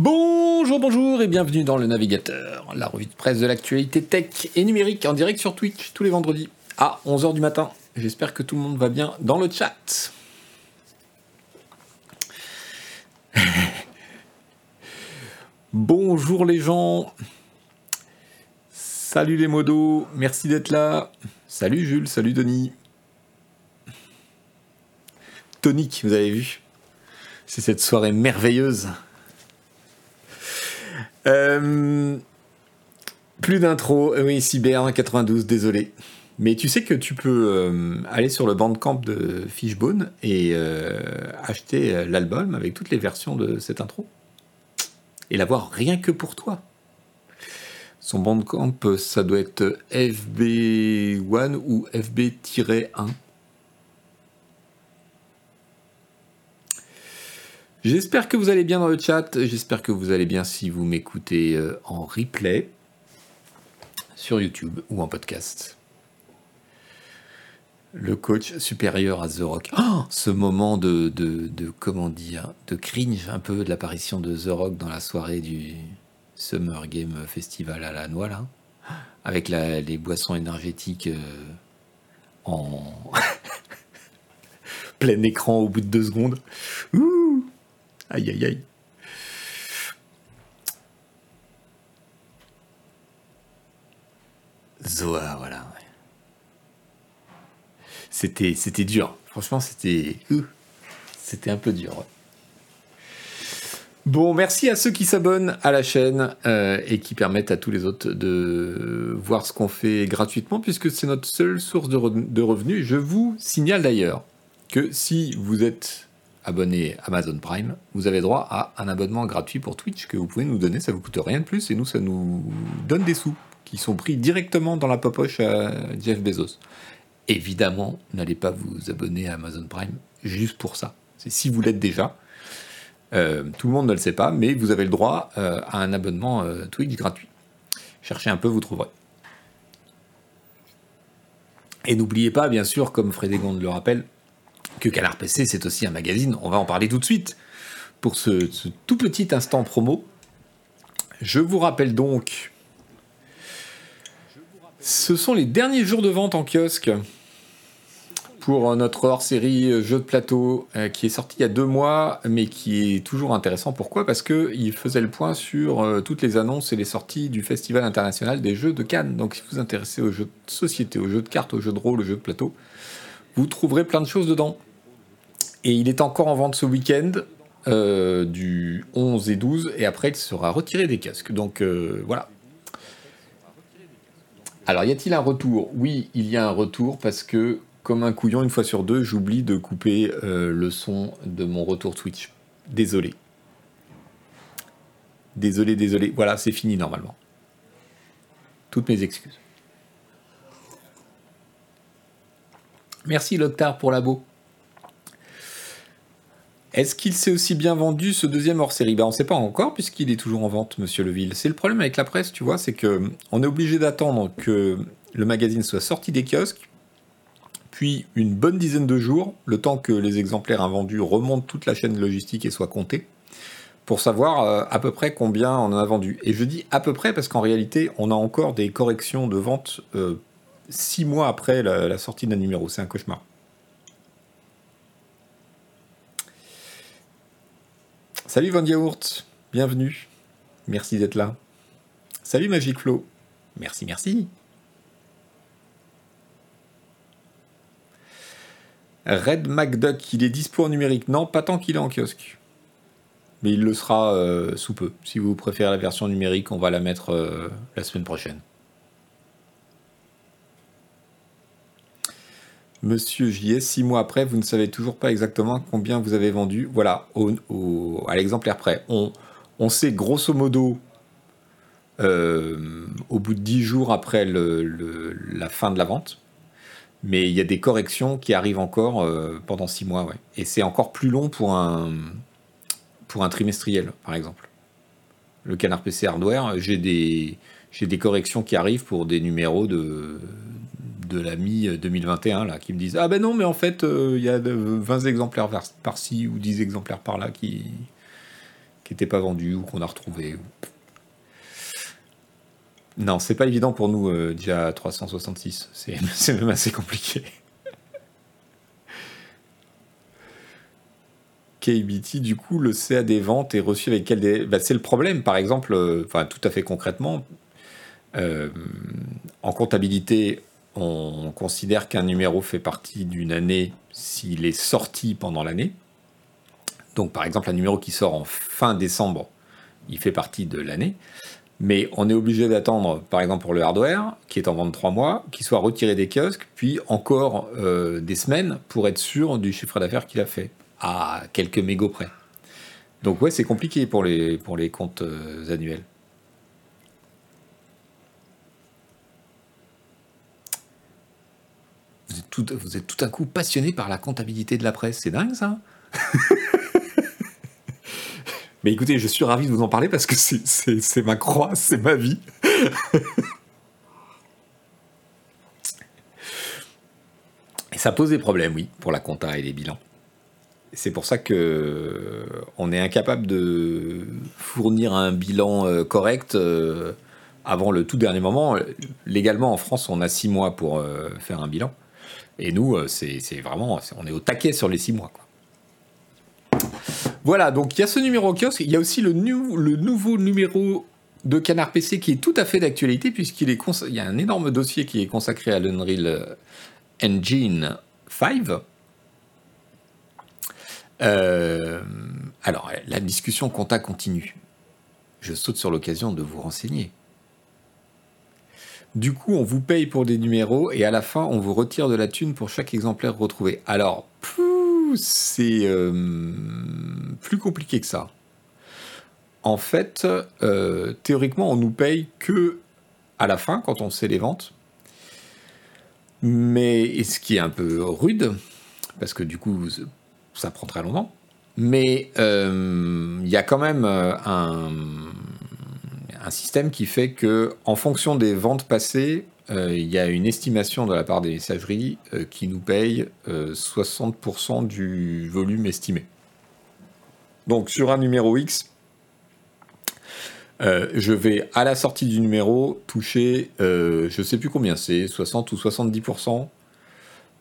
Bonjour, bonjour et bienvenue dans le navigateur, la revue de presse de l'actualité tech et numérique en direct sur Twitch tous les vendredis à 11h du matin. J'espère que tout le monde va bien dans le chat. Bonjour les gens. Salut les modos, merci d'être là. Salut Jules, salut Denis. Tonique, vous avez vu? C'est cette soirée merveilleuse. Euh, plus d'intro, euh, oui, Cyber 92, désolé. Mais tu sais que tu peux euh, aller sur le bandcamp de Fishbone et acheter l'album avec toutes les versions de cette intro et l'avoir rien que pour toi. Son bandcamp, ça doit être FB1 ou FB-1. J'espère que vous allez bien dans le chat. J'espère que vous allez bien si vous m'écoutez euh, en replay sur YouTube ou en podcast. Le coach supérieur à The Rock. Oh, ce moment de, de, comment dire, de cringe un peu de l'apparition de The Rock dans la soirée du Summer Game Festival à la noix avec les boissons énergétiques euh, en plein écran au bout de deux secondes. Ouh aïe aïe aïe. Zoa, voilà. C'était, dur. Franchement, c'était, c'était un peu dur. Bon, merci à ceux qui s'abonnent à la chaîne euh, et qui permettent à tous les autres de voir ce qu'on fait gratuitement, puisque c'est notre seule source de revenus. Je vous signale d'ailleurs que si vous êtes abonné Amazon Prime, vous avez droit à un abonnement gratuit pour Twitch que vous pouvez nous donner, ça vous coûte rien de plus et nous ça nous donne des sous qui sont pris directement dans la poche à Jeff Bezos. Évidemment, n'allez pas vous abonner à Amazon Prime juste pour ça. C'est si vous l'êtes déjà. Euh, tout le monde ne le sait pas, mais vous avez le droit euh, à un abonnement euh, Twitch gratuit. Cherchez un peu, vous trouverez. Et n'oubliez pas, bien sûr, comme Frédégonde le rappelle, que Canard PC, c'est aussi un magazine. On va en parler tout de suite. Pour ce, tout petit instant promo, je vous rappelle donc, ce sont les derniers jours de vente en kiosque pour notre hors-série jeu de plateau euh, qui est sorti il y a deux mois, mais qui est toujours intéressant. Pourquoi? Parce qu'il faisait le point sur euh, toutes les annonces et les sorties du Festival international des jeux de Cannes. Donc si vous vous intéressez aux jeux de société, aux jeux de cartes, aux jeux de rôle, aux jeux de plateau, vous trouverez plein de choses dedans. Et il est encore en vente ce week-end, du 11 et 12, et après il sera retiré des casques. Donc voilà. Alors y a-t-il un retour? Oui, il y a un retour parce que comme un couillon, une fois sur deux, j'oublie de couper euh, le son de mon retour Twitch. Désolé. Désolé, désolé. Voilà, c'est fini normalement. Toutes mes excuses. Merci Loctar pour l'abo. Est-ce qu'il s'est aussi bien vendu ce deuxième hors série ben, On ne sait pas encore puisqu'il est toujours en vente, monsieur Leville. C'est le problème avec la presse, tu vois, c'est que on est obligé d'attendre que le magazine soit sorti des kiosques puis une bonne dizaine de jours, le temps que les exemplaires invendus remontent toute la chaîne logistique et soient comptés, pour savoir euh, à peu près combien on en a vendu. Et je dis à peu près parce qu'en réalité, on a encore des corrections de vente euh, six mois après la, sortie d'un numéro. C'est un cauchemar. Salut Van Yaourt, bienvenue. Merci d'être là. Salut Magic Flow. Merci, merci. Red McDuck, il est dispo en numérique. Non, pas tant qu'il est en kiosque. Mais il le sera euh, sous peu. Si vous préférez la version numérique, on va la mettre euh, la semaine prochaine. Monsieur JS, six mois après, vous ne savez toujours pas exactement combien vous avez vendu. Voilà, à l'exemplaire près. On, sait grosso modo, euh, au bout de dix jours après la fin de la vente, mais il y a des corrections qui arrivent encore euh, pendant six mois. Et c'est encore plus long pour un, trimestriel, par exemple. Le canard PC hardware, j'ai des corrections qui arrivent pour des numéros de, de la mi-2021, là, qui me disent Ah ben non, mais en fait, euh, il y a 20 exemplaires par-ci ou 10 exemplaires par-là qui, qui n'était pas vendu ou qu'on a retrouvé. Non, c'est pas évident pour nous, euh, déjà 366. C'est même assez compliqué. KBT, du coup, le CA des ventes est reçu avec quel délai bah, C'est le problème, par exemple, euh, enfin tout à fait concrètement, euh, en comptabilité, on considère qu'un numéro fait partie d'une année s'il est sorti pendant l'année. Donc par exemple, un numéro qui sort en fin décembre, il fait partie de l'année. Mais on est obligé d'attendre, par exemple pour le hardware, qui est en vente 3 mois, qu'il soit retiré des kiosques, puis encore euh, des semaines pour être sûr du chiffre d'affaires qu'il a fait, à quelques mégots près. Donc ouais, c'est compliqué pour les, pour les comptes euh, annuels. Vous êtes, tout, un coup passionné par la comptabilité de la presse, c'est dingue ça Mais écoutez, je suis ravi de vous en parler parce que c'est ma croix, c'est ma vie. et ça pose des problèmes, oui, pour la compta et les bilans. C'est pour ça que on est incapable de fournir un bilan euh, correct euh, avant le tout dernier moment. Légalement, en France, on a six mois pour euh, faire un bilan. Et nous, c'est vraiment, on est au taquet sur les six mois. Voilà, donc il y a ce numéro kiosque, il y a aussi le, nouveau numéro de Canard PC qui est tout à fait d'actualité puisqu'il y a un énorme dossier qui est consacré à l'Unreal Engine 5. Euh, alors, la discussion compta continue. Je saute sur l'occasion de vous renseigner. Du coup, on vous paye pour des numéros et à la fin, on vous retire de la thune pour chaque exemplaire retrouvé. Alors, c'est euh, plus compliqué que ça. En fait, euh, théoriquement, on nous paye que à la fin, quand on sait les ventes. Mais ce qui est un peu rude, parce que du coup, ça prend très longtemps. Mais euh, il y a quand même un, un, système qui fait que, en fonction des ventes passées, euh, il y a une estimation de la part des messageries euh, qui nous paye 60% euh, du volume estimé. Donc sur un numéro X, je vais à la sortie du numéro toucher, je sais plus combien c'est, 60 ou 70%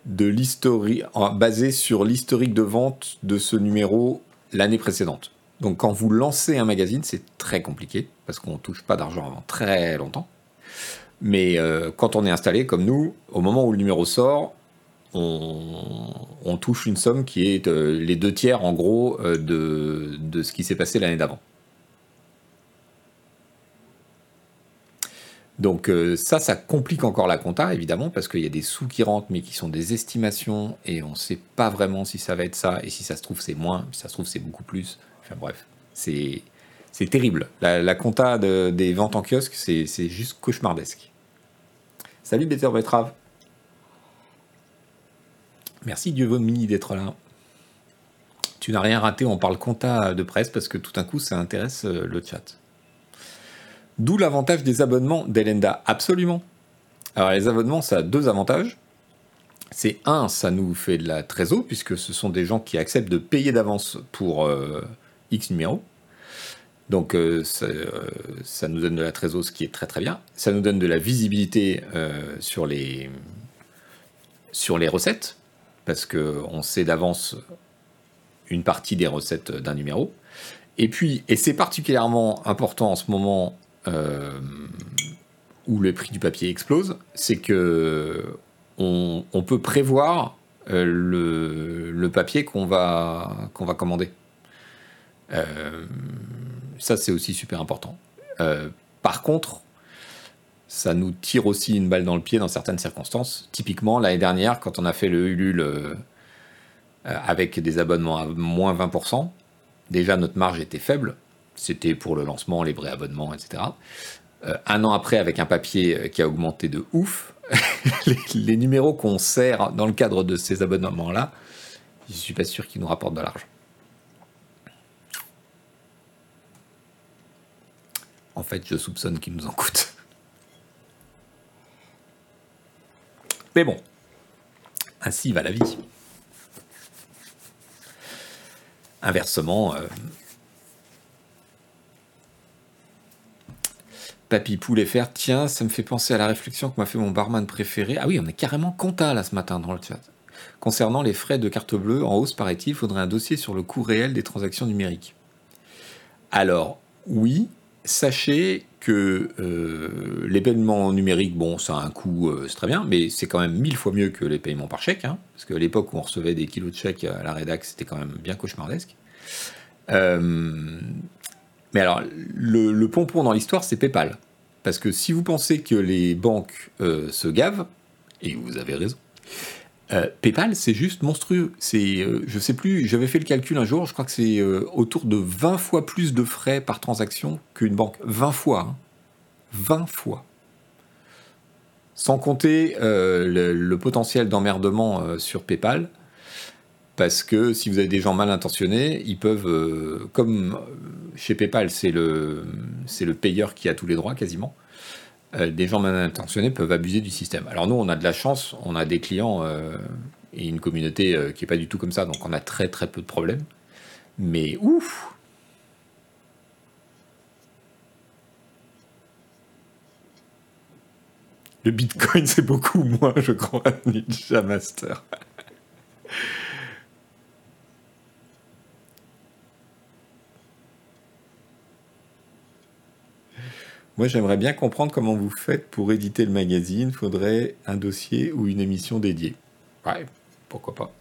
de l'historique, basé sur l'historique de vente de ce numéro l'année précédente. Donc quand vous lancez un magazine, c'est très compliqué parce qu'on ne touche pas d'argent avant très longtemps. Mais euh, quand on est installé comme nous, au moment où le numéro sort, on, touche une somme qui est euh, les deux tiers en gros euh, de, de, ce qui s'est passé l'année d'avant. Donc ça, ça complique encore la compta, évidemment, parce qu'il y a des sous qui rentrent, mais qui sont des estimations, et on ne sait pas vraiment si ça va être ça, et si ça se trouve c'est moins, si ça se trouve c'est beaucoup plus. Enfin bref, c'est terrible. La, compta des ventes en kiosque, c'est juste cauchemardesque. Salut Better Betrave. Merci Dieu Mini d'être là. Tu n'as rien raté, on parle compta de presse parce que tout d'un coup ça intéresse euh, le chat. D'où l'avantage des abonnements d'Elenda. Absolument. Alors les abonnements, ça a deux avantages. C'est un, ça nous fait de la trésor, puisque ce sont des gens qui acceptent de payer d'avance pour euh, X numéros. Donc euh, euh, ça, nous donne de la trésor, ce qui est très très bien. Ça nous donne de la visibilité euh, sur, les, sur les recettes, parce qu'on sait d'avance une partie des recettes d'un numéro. Et puis, et c'est particulièrement important en ce moment où le prix du papier explose, c'est que on, peut prévoir le, le, papier qu'on va, qu'on va commander. Euh, ça, c'est aussi super important. Euh, par contre, ça nous tire aussi une balle dans le pied dans certaines circonstances. Typiquement, l'année dernière, quand on a fait le Ulule euh, avec des abonnements à moins 20%, déjà notre marge était faible. C'était pour le lancement, les vrais abonnements, etc. Un an après, avec un papier qui a augmenté de ouf, les, les, numéros qu'on sert dans le cadre de ces abonnements-là, je ne suis pas sûr qu'ils nous rapportent de l'argent. En fait, je soupçonne qu'il nous en coûte. Mais bon, ainsi va la vie. Inversement, euh, Papy Poulet faire, tiens, ça me fait penser à la réflexion que m'a fait mon barman préféré. Ah oui, on est carrément compta là ce matin dans le chat. Concernant les frais de carte bleue, en hausse paraît-il, il faudrait un dossier sur le coût réel des transactions numériques. Alors, oui, sachez que euh, les paiements numériques, bon, ça a un coût, euh, c'est très bien, mais c'est quand même mille fois mieux que les paiements par chèque, hein, parce qu'à l'époque où on recevait des kilos de chèques à la rédac, c'était quand même bien cauchemardesque. Euh, mais alors, le, le pompon dans l'histoire, c'est PayPal. Parce que si vous pensez que les banques se gavent, et vous avez raison, euh, PayPal, c'est juste monstrueux. C'est, euh, je sais plus, j'avais fait le calcul un jour, je crois que c'est euh, autour de 20 fois plus de frais par transaction qu'une banque. 20 fois. 20 hein. fois. Sans compter le, potentiel d'emmerdement sur PayPal, parce que si vous avez des gens mal intentionnés, ils peuvent, comme chez PayPal, c'est le payeur qui a tous les droits quasiment. Euh, des gens mal intentionnés peuvent abuser du système. Alors nous, on a de la chance, on a des clients euh, et une communauté euh, qui n'est pas du tout comme ça, donc on a très très peu de problèmes. Mais ouf Le Bitcoin, c'est beaucoup moins, je crois, Ninja Master. Moi, j'aimerais bien comprendre comment vous faites pour éditer le magazine. Faudrait un dossier ou une émission dédiée. Ouais, pourquoi pas.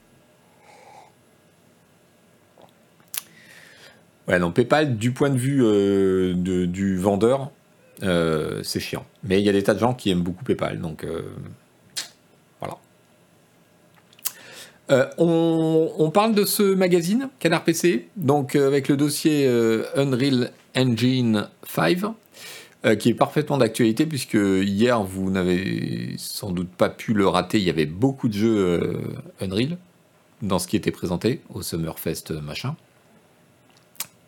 Ouais, non, PayPal, du point de vue euh, du vendeur, euh, c'est chiant. Mais il y a des tas de gens qui aiment beaucoup PayPal, donc euh, voilà. On, on, parle de ce magazine, Canard PC, donc avec le dossier Unreal Engine 5. Euh, qui est parfaitement d'actualité puisque hier vous n'avez sans doute pas pu le rater. Il y avait beaucoup de jeux euh, Unreal dans ce qui était présenté au Summerfest euh, machin.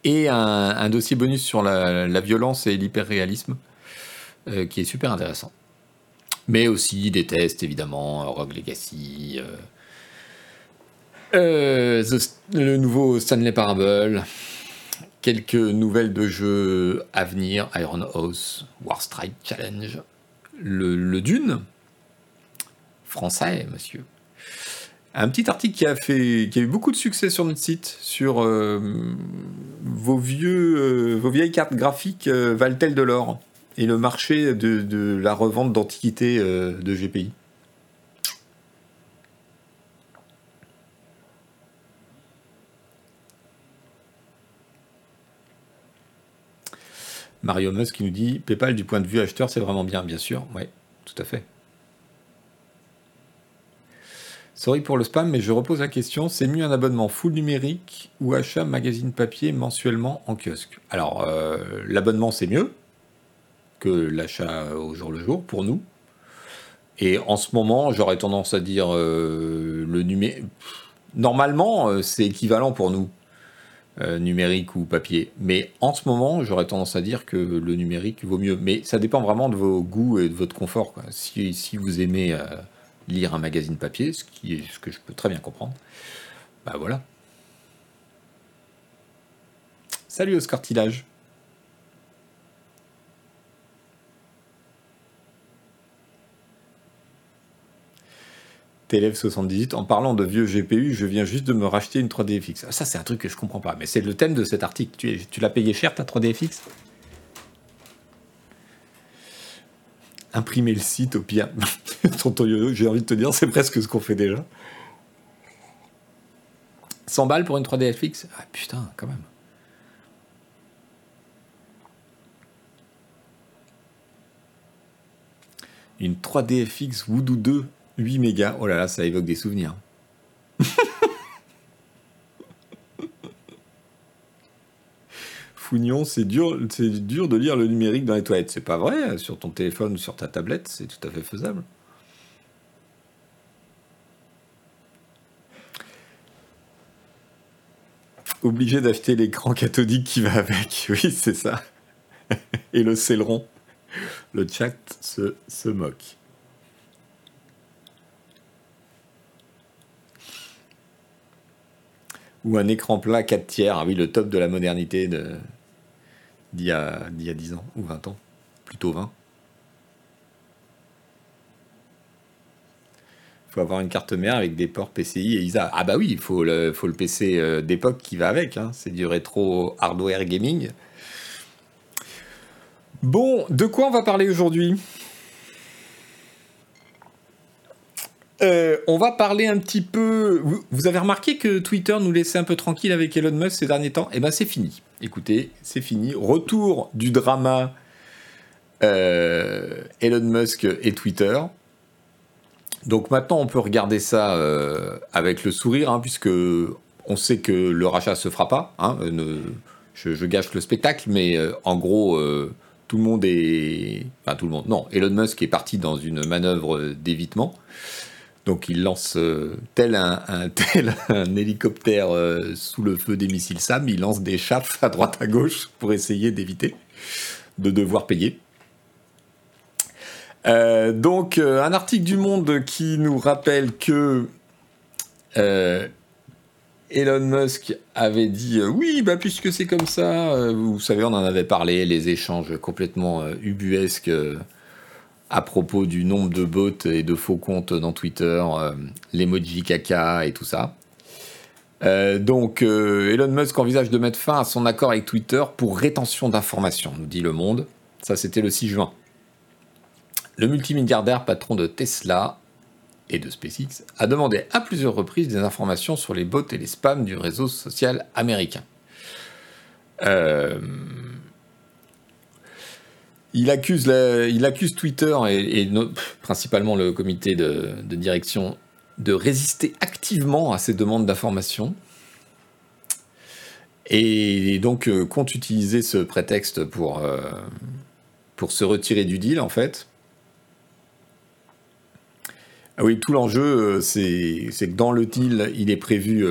Et un, dossier bonus sur la, violence et l'hyperréalisme qui est super intéressant. Mais aussi des tests évidemment, Rogue Legacy, le nouveau Stanley Parable, quelques nouvelles de jeux à venir, Iron House, Warstrike Challenge, le, Dune, français, monsieur. Un petit article qui a, fait, qui a eu beaucoup de succès sur notre site, sur euh, vos, vieux, euh, vos vieilles cartes graphiques euh, valent-elles de l'or? Et le marché de, de la revente d'antiquités de GPI. Mario Musk qui nous dit PayPal du point de vue acheteur, c'est vraiment bien, bien sûr. Oui, tout à fait. Sorry pour le spam, mais je repose la question c'est mieux un abonnement full numérique ou achat magazine papier mensuellement en kiosque? Alors, euh, l'abonnement, c'est mieux que l'achat au jour le jour pour nous. Et en ce moment, j'aurais tendance à dire euh, le numérique. Normalement, euh, c'est équivalent pour nous. Euh, numérique ou papier. Mais en ce moment, j'aurais tendance à dire que le numérique vaut mieux. Mais ça dépend vraiment de vos goûts et de votre confort. Si, vous aimez euh, lire un magazine papier, ce, qui est, ce que je peux très bien comprendre, bah voilà. Salut Tillage. TLF78, en parlant de vieux GPU, je viens juste de me racheter une 3DFX. Ah, ça, c'est un truc que je comprends pas, mais c'est le thème de cet article. Tu, tu l'as payé cher ta 3DFX Imprimer le site au pire. Tonton j'ai envie de te dire, c'est presque ce qu'on fait déjà. 100 balles pour une 3DFX Ah putain, quand même. Une 3DFX Voodoo 2 8 mégas, oh là là, ça évoque des souvenirs. Fougnon, c'est dur, c'est dur de lire le numérique dans les toilettes. C'est pas vrai, sur ton téléphone ou sur ta tablette, c'est tout à fait faisable. Obligé d'acheter l'écran cathodique qui va avec. Oui, c'est ça. Et le céleron. Le chat se, se moque. Ou un écran plat 4 tiers, ah oui, le top de la modernité d'il y, a, 10 ans ou 20 ans. plutôt 20. Il faut avoir une carte mère avec des ports PCI et ISA. Ah bah oui, il faut le, faut le PC euh, d'époque qui va avec. Hein. C'est du rétro hardware gaming. Bon, de quoi on va parler aujourd'hui? Euh, on va parler un petit peu. Vous avez remarqué que Twitter nous laissait un peu tranquille avec Elon Musk ces derniers temps? Eh ben c'est fini. Écoutez, c'est fini. Retour du drama euh, Elon Musk et Twitter. Donc maintenant, on peut regarder ça euh, avec le sourire, hein, puisque on sait que le rachat se fera pas. Hein, je, gâche le spectacle, mais en gros, tout le monde est, enfin tout le monde. Non, Elon Musk est parti dans une manœuvre d'évitement. Donc il lance euh, tel, un, tel un hélicoptère euh, sous le feu des missiles SAM, il lance des chaffes à droite à gauche pour essayer d'éviter de devoir payer. Euh, donc un article du Monde qui nous rappelle que Elon Musk avait dit oui, bah puisque c'est comme ça, vous savez, on en avait parlé, les échanges complètement ubuesques à propos du nombre de bots et de faux comptes dans Twitter, euh, l'emoji caca et tout ça. Euh, donc euh, Elon Musk envisage de mettre fin à son accord avec Twitter pour rétention d'informations, nous dit Le Monde. Ça c'était le 6 juin. Le multimilliardaire patron de Tesla et de SpaceX a demandé à plusieurs reprises des informations sur les bots et les spams du réseau social américain. Il accuse, Twitter et, principalement le comité de, direction de résister activement à ces demandes d'information. Et donc euh, compte utiliser ce prétexte pour, euh, pour se retirer du deal en fait. Ah oui, tout l'enjeu, euh, c'est que dans le deal, il est prévu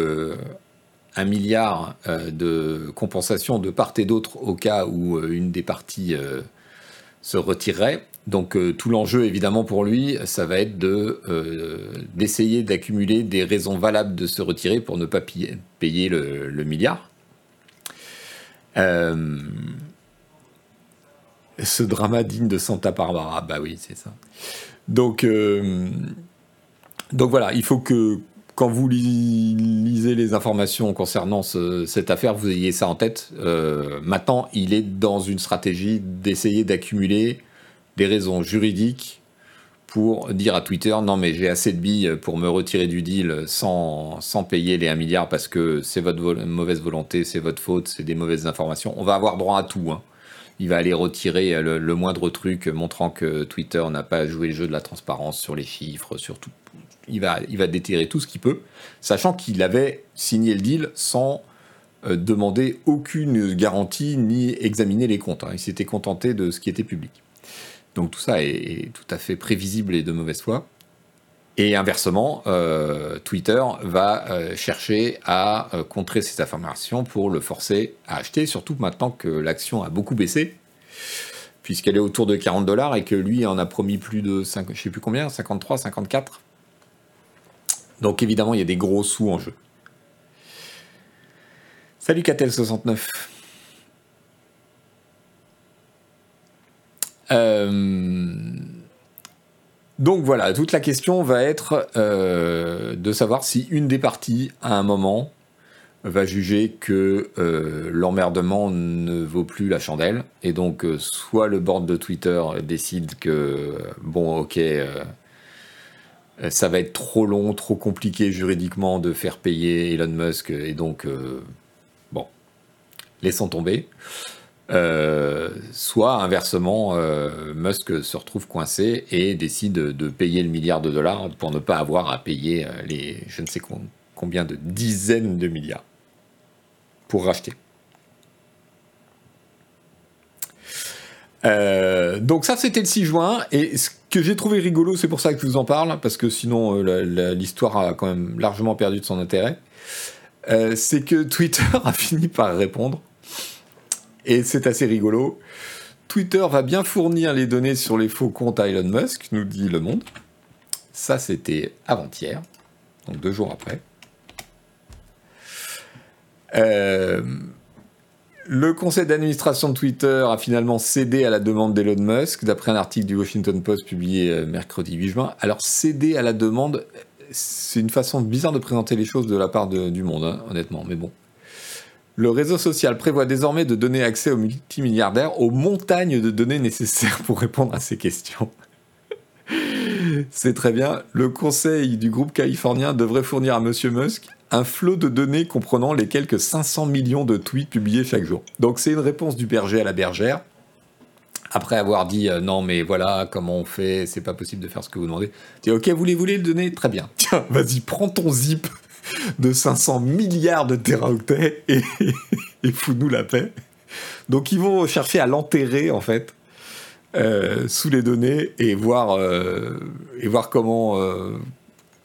un milliard de compensation de part et d'autre au cas où une des parties se retirerait. Donc euh, tout l'enjeu évidemment pour lui, ça va être de euh, d'essayer d'accumuler des raisons valables de se retirer pour ne pas payer, le, milliard. Euh, ce drama digne de Santa Barbara, bah oui c'est ça. Donc donc voilà, il faut que quand vous lisez les informations concernant cette affaire, vous ayez ça en tête. Euh, maintenant, il est dans une stratégie d'essayer d'accumuler des raisons juridiques pour dire à Twitter non mais j'ai assez de billes pour me retirer du deal sans, sans payer les 1 milliard parce que c'est votre mauvaise volonté, c'est votre faute, c'est des mauvaises informations. On va avoir droit à tout. Hein. Il va aller retirer le, le, moindre truc montrant que Twitter n'a pas joué le jeu de la transparence sur les chiffres, sur tout, il va, déterrer tout ce qu'il peut, sachant qu'il avait signé le deal sans euh, demander aucune garantie ni examiner les comptes. Hein. Il s'était contenté de ce qui était public. Donc tout ça est, tout à fait prévisible et de mauvaise foi. Et inversement, euh, Twitter va euh, chercher à contrer ces informations pour le forcer à acheter, surtout maintenant que l'action a beaucoup baissé, puisqu'elle est autour de 40 dollars et que lui en a promis plus de 5, je sais plus combien, 53, 54. Donc évidemment, il y a des gros sous en jeu. Salut Catel69. Euh, donc voilà, toute la question va être euh, de savoir si une des parties, à un moment, va juger que euh, l'emmerdement ne vaut plus la chandelle. Et donc, soit le board de Twitter décide que, bon, ok, ça va être trop long, trop compliqué juridiquement de faire payer Elon Musk, et donc, euh, bon, laissons tomber. Euh, soit inversement, Musk se retrouve coincé et décide de payer le milliard de dollars pour ne pas avoir à payer les je ne sais combien de dizaines de milliards pour racheter. donc ça c'était le 6 juin et ce j'ai trouvé rigolo, c'est pour ça que je vous en parle, parce que sinon euh, l'histoire a quand même largement perdu de son intérêt. Euh, c'est que Twitter a fini par répondre, et c'est assez rigolo. Twitter va bien fournir les données sur les faux comptes à Elon Musk, nous dit Le Monde. Ça, c'était avant-hier, donc deux jours après. Euh, Le conseil d'administration de Twitter a finalement cédé à la demande d'Elon Musk, d'après un article du Washington Post publié euh, mercredi 8 juin. Alors, céder à la demande, c'est une façon bizarre de présenter les choses de la part du monde, hein, honnêtement, mais bon. Le réseau social prévoit désormais de donner accès aux multimilliardaires aux montagnes de données nécessaires pour répondre à ces questions. C'est très bien. Le conseil du groupe californien devrait fournir à M. Musk un flot de données comprenant les quelques 500 millions de tweets publiés chaque jour. Donc c'est une réponse du berger à la bergère. Après avoir dit euh, non mais voilà comment on fait, c'est pas possible de faire ce que vous demandez. Dis ok vous voulez le donner Très bien. Tiens vas-y prends ton zip de 500 milliards de teraoctets et, fous-nous la paix. Donc ils vont chercher à l'enterrer en fait euh, sous les données et voir, euh, et voir comment,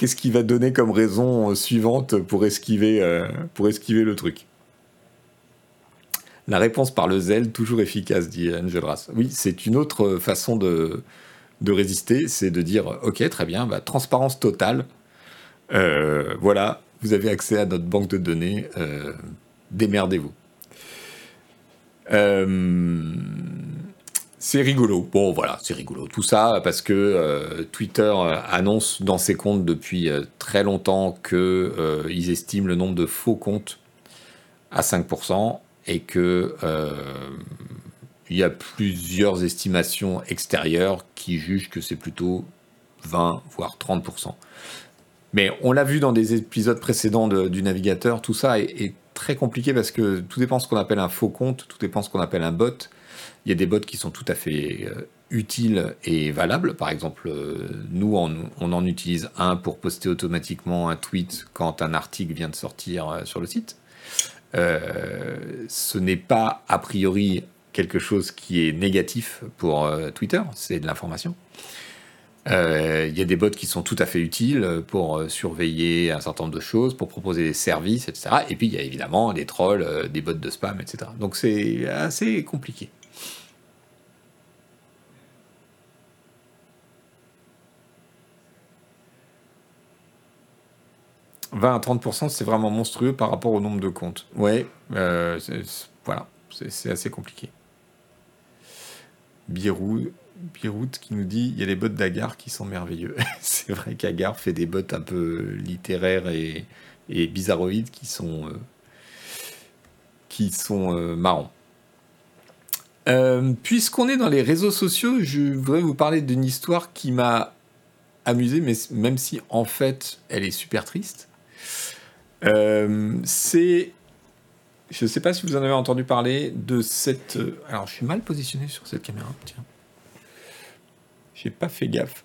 qu'est-ce qui va donner comme raison euh, suivante pour esquiver, euh, pour esquiver le truc La réponse par le zèle, toujours efficace, dit Angelras. Oui, c'est une autre façon de, de résister, c'est de dire, ok, très bien, bah, transparence totale, euh, voilà, vous avez accès à notre banque de données, démerdez-vous. C'est rigolo. Bon, voilà, c'est rigolo. Tout ça parce que euh, Twitter euh, annonce dans ses comptes depuis euh, très longtemps qu'ils estiment le nombre de faux comptes à 5% et que y a plusieurs estimations extérieures qui jugent que c'est plutôt 20 voire 30%. Mais on l'a vu dans des épisodes précédents du navigateur, tout ça est, très compliqué parce que tout dépend ce qu'on appelle un faux compte, tout dépend ce qu'on appelle un bot. Il y a des bots qui sont tout à fait euh, utiles et valables. Par exemple, euh, nous, on, en utilise un pour poster automatiquement un tweet quand un article vient de sortir euh, sur le site. ce n'est pas a priori quelque chose qui est négatif pour Twitter, c'est de l'information. Il y a des bots qui sont tout à fait utiles pour surveiller un certain nombre de choses, pour proposer des services, etc. Et puis il y a évidemment des trolls, des bots de spam, etc. Donc c'est assez compliqué. 20 à 30%, c'est vraiment monstrueux par rapport au nombre de comptes. Ouais, euh, voilà, c'est assez compliqué. Birou, Birout qui nous dit il y a les bots d'Agar qui sont merveilleux. c'est vrai qu'Agar fait des bots un peu littéraires et, et bizarroïdes qui sont, euh, qui sont euh, marrants. Puisqu'on est dans les réseaux sociaux, je voudrais vous parler d'une histoire qui m'a amusé, mais même si en fait elle est super triste. Euh, c'est. Je ne sais pas si vous en avez entendu parler de cette. Alors, je suis mal positionné sur cette caméra. Tiens. J'ai pas fait gaffe.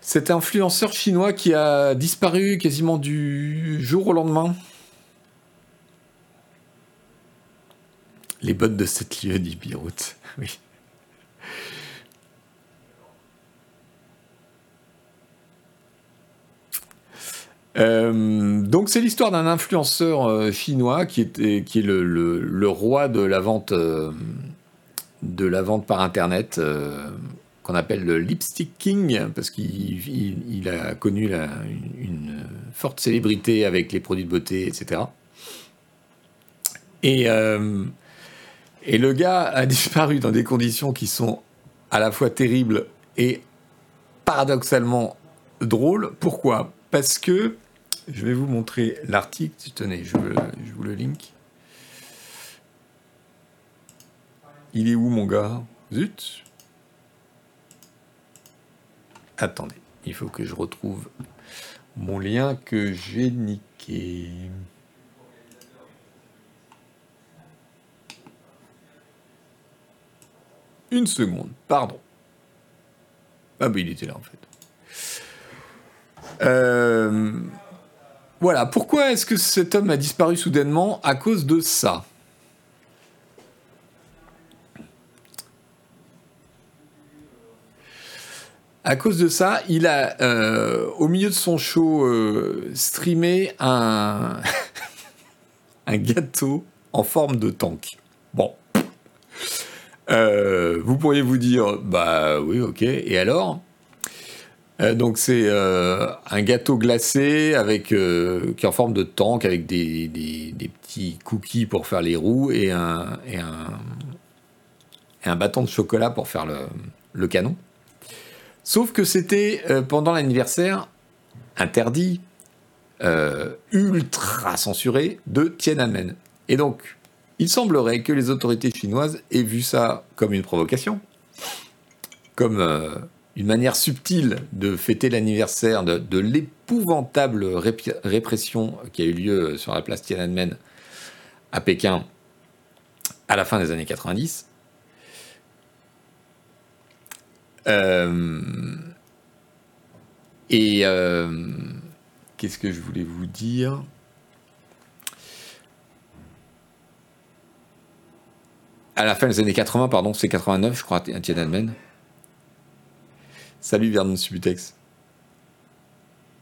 Cet influenceur chinois qui a disparu quasiment du jour au lendemain. Les bottes de cette lieu, dit Beyrouth. Oui. Euh, donc c'est l'histoire d'un influenceur euh, chinois qui, était, qui est le, roi de la vente euh, de la vente par internet qu'on appelle le lipstick king parce qu'il a connu une, forte célébrité avec les produits de beauté etc. Et, et le gars a disparu dans des conditions qui sont à la fois terribles et paradoxalement drôles. Pourquoi? Parce que je vais vous montrer l'article. Tenez, je, vous le link. Il est où mon gars? Zut Attendez, il faut que je retrouve mon lien que j'ai niqué. Une seconde, pardon. Ah bah il était là en fait. Euh, voilà, pourquoi est-ce que cet homme a disparu soudainement À cause de ça? À cause de ça, il a, euh, au milieu de son show, euh, streamé un, un gâteau en forme de tank. Bon. Euh, vous pourriez vous dire, bah oui, ok, et alors? Euh, donc c'est euh, un gâteau glacé avec qui est en forme de tank avec des, petits cookies pour faire les roues et un, bâton de chocolat pour faire le, canon. Sauf que c'était pendant l'anniversaire interdit, ultra censuré de Tiananmen. Et donc, il semblerait que les autorités chinoises aient vu ça comme une provocation, comme euh, une manière subtile de fêter l'anniversaire de, l'épouvantable répression qui a eu lieu sur la place Tiananmen à Pékin à la fin des années 90. Euh, et euh, qu'est-ce que je voulais vous dire? À la fin des années 80, pardon, c'est 89, je crois, à Tiananmen. Salut Vernon Subutex.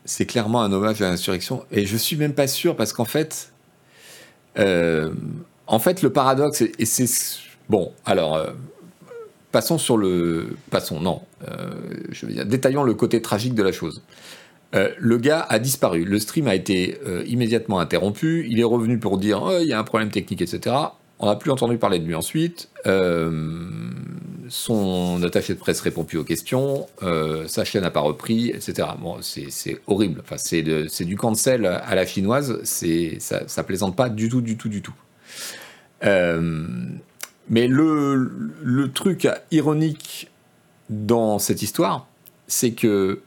C'est clairement un hommage à l'insurrection. Et je suis même pas sûr parce qu'en fait, euh, en fait, le paradoxe, et c'est bon. Alors, euh, passons sur le, passons. Non, euh, je veux dire, détaillons le côté tragique de la chose. le gars a disparu. Le stream a été immédiatement interrompu. Il est revenu pour dire oh, il y a un problème technique, etc. On n'a plus entendu parler de lui ensuite. Euh, son attaché de presse répond plus aux questions. Euh, sa chaîne n'a pas repris, etc. Bon, c'est horrible. Enfin, c'est du cancel à la chinoise. Ça, ça plaisante pas du tout, du tout, du tout. Euh, mais le, le, truc ironique dans cette histoire, c'est que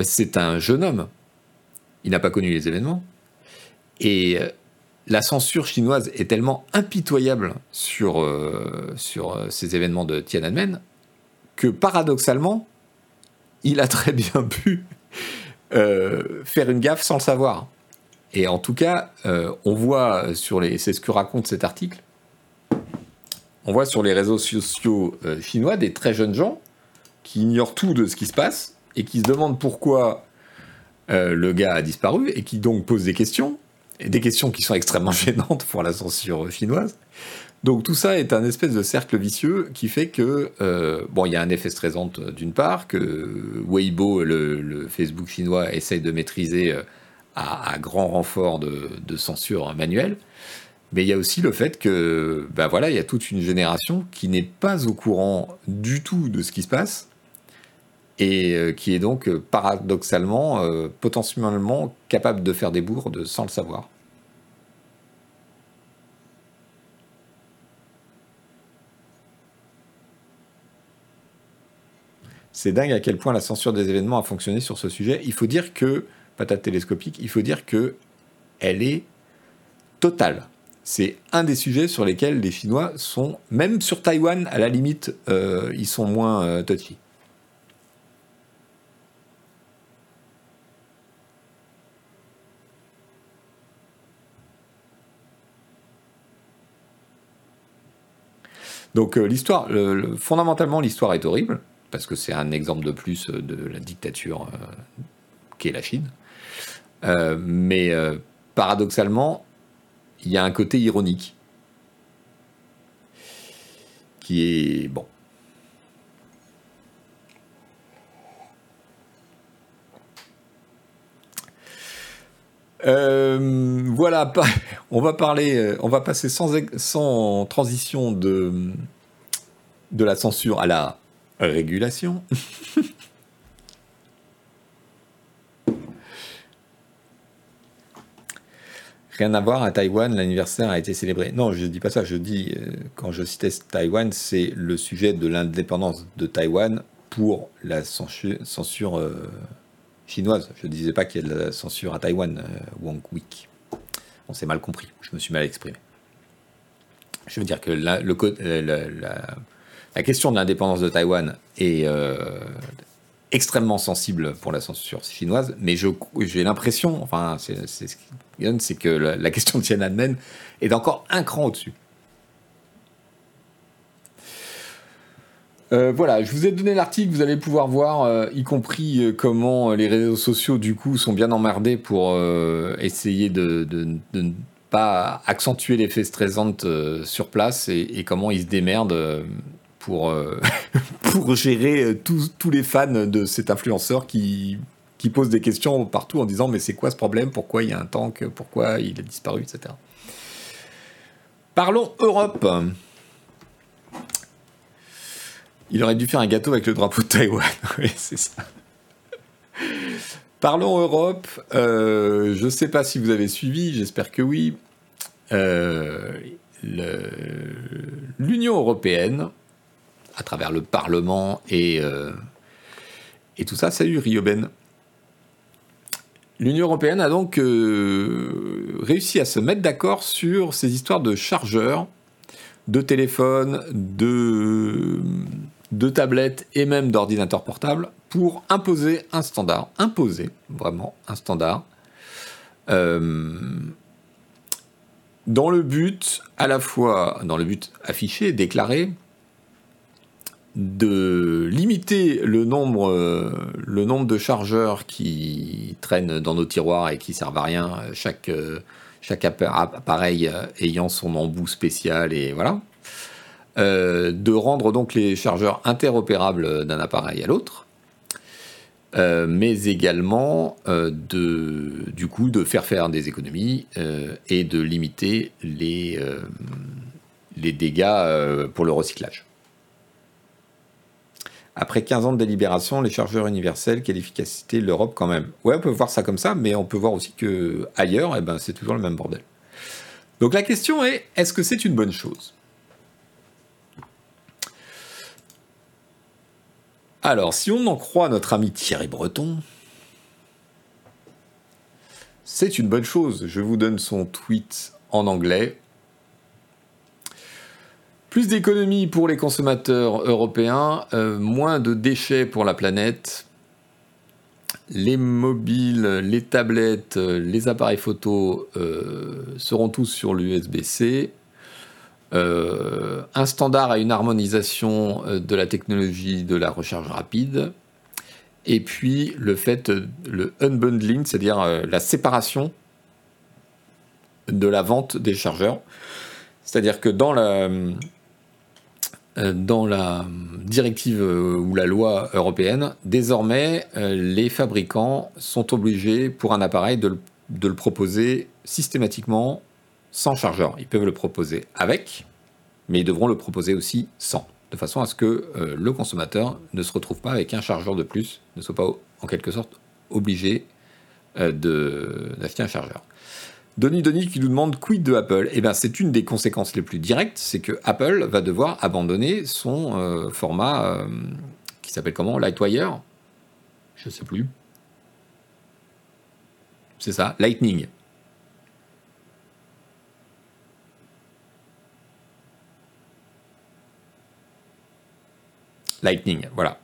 c'est un jeune homme. Il n'a pas connu les événements. Et la censure chinoise est tellement impitoyable sur, euh, euh, ces événements de Tiananmen que paradoxalement, il a très bien pu euh, faire une gaffe sans le savoir. Et en tout cas, on voit sur les, c'est ce que raconte cet article, on voit sur les réseaux sociaux chinois des très jeunes gens qui ignorent tout de ce qui se passe et qui se demandent pourquoi le gars a disparu et qui donc posent des questions des questions qui sont extrêmement gênantes pour la censure chinoise. Donc tout ça est un espèce de cercle vicieux qui fait que, euh, bon, il y a un effet stressant d'une part, que Weibo, le, Facebook chinois, essaye de maîtriser euh, à, grand renfort de, censure manuelle. Mais il y a aussi le fait que, ben voilà, il y a toute une génération qui n'est pas au courant du tout de ce qui se passe et euh, qui est donc paradoxalement, potentiellement capable de faire des bourdes sans le savoir. C'est dingue à quel point la censure des événements a fonctionné sur ce sujet. Il faut dire que, patate télescopique, il faut dire que elle est totale. C'est un des sujets sur lesquels les Chinois sont, même sur Taïwan, à la limite, euh, ils sont moins euh, touchy. Donc euh, l'histoire, fondamentalement, l'histoire est horrible parce que c'est un exemple de plus de la dictature euh, qu'est la Chine. Euh, mais euh, paradoxalement, il y a un côté ironique qui est bon. Voilà, on va parler, on va passer sans, transition de, de la censure à la Régulation. Rien à voir, à Taïwan, l'anniversaire a été célébré. Non, je ne dis pas ça, je dis, euh, quand je citais Taïwan, c'est le sujet de l'indépendance de Taïwan pour la censure, euh, chinoise. Je ne disais pas qu'il y a de la censure à Taïwan, euh, Wong Wik. On s'est mal compris, je me suis mal exprimé. Je veux dire que la, la question de l'indépendance de Taïwan est euh, extrêmement sensible pour la censure chinoise, mais j'ai l'impression, enfin, c'est ce qui donne, c'est que la, question de Tiananmen est encore un cran au-dessus. Euh, voilà, je vous ai donné l'article, vous allez pouvoir voir, euh, y compris comment les réseaux sociaux, du coup, sont bien emmerdés pour essayer de, ne pas accentuer l'effet stressant sur place et, comment ils se démerdent pour, gérer tous, tous les fans de cet influenceur qui, qui pose des questions partout en disant mais c'est quoi ce problème? Pourquoi il y a un tank? Pourquoi il a disparu? Etc. Parlons Europe. Il aurait dû faire un gâteau avec le drapeau de Taïwan. oui, c'est ça. Parlons Europe. Euh, je ne sais pas si vous avez suivi, j'espère que oui. Euh, L'Union européenne, à travers le Parlement et, euh, et tout ça, salut Rioben. L'Union européenne a donc réussi à se mettre d'accord sur ces histoires de chargeurs, de téléphones, de de tablettes et même d'ordinateurs portables pour imposer un standard, imposer vraiment un standard, euh, dans le but à la fois, dans le but affiché, déclaré, de limiter le nombre, de chargeurs qui traînent dans nos tiroirs et qui servent à rien, chaque appareil ayant son embout spécial et voilà. Euh, de rendre donc les chargeurs interopérables d'un appareil à l'autre, euh, mais également euh, de, du coup de faire faire des économies et de limiter les, dégâts pour le recyclage. Après 15 ans de délibération, les chargeurs universels, quelle efficacité l'Europe quand même Ouais, on peut voir ça comme ça, mais on peut voir aussi que ailleurs, eh ben, c'est toujours le même bordel. Donc la question est, est-ce que c'est une bonne chose? Alors, si on en croit notre ami Thierry Breton, c'est une bonne chose. Je vous donne son tweet en anglais. Plus d'économies pour les consommateurs européens, euh, moins de déchets pour la planète. Les mobiles, les tablettes, les appareils photo euh, seront tous sur l'USB-C. Euh, un standard et une harmonisation euh, de la technologie de la recharge rapide, et puis le fait, le unbundling, c'est-à-dire euh, la séparation de la vente des chargeurs. C'est-à-dire que dans la, dans la directive ou la loi européenne, désormais, les fabricants sont obligés, pour un appareil, de le proposer systématiquement sans chargeur. Ils peuvent le proposer avec, mais ils devront le proposer aussi sans, de façon à ce que euh, le consommateur ne se retrouve pas avec un chargeur de plus, ne soit pas en quelque sorte obligé euh, d'acheter un chargeur. Denis Denis qui nous demande quid de Apple? Eh bien, c'est une des conséquences les plus directes, c'est que Apple va devoir abandonner son euh, format qui s'appelle comment? Lightwire? Je ne sais plus. C'est ça, Lightning. Lightning, voilà.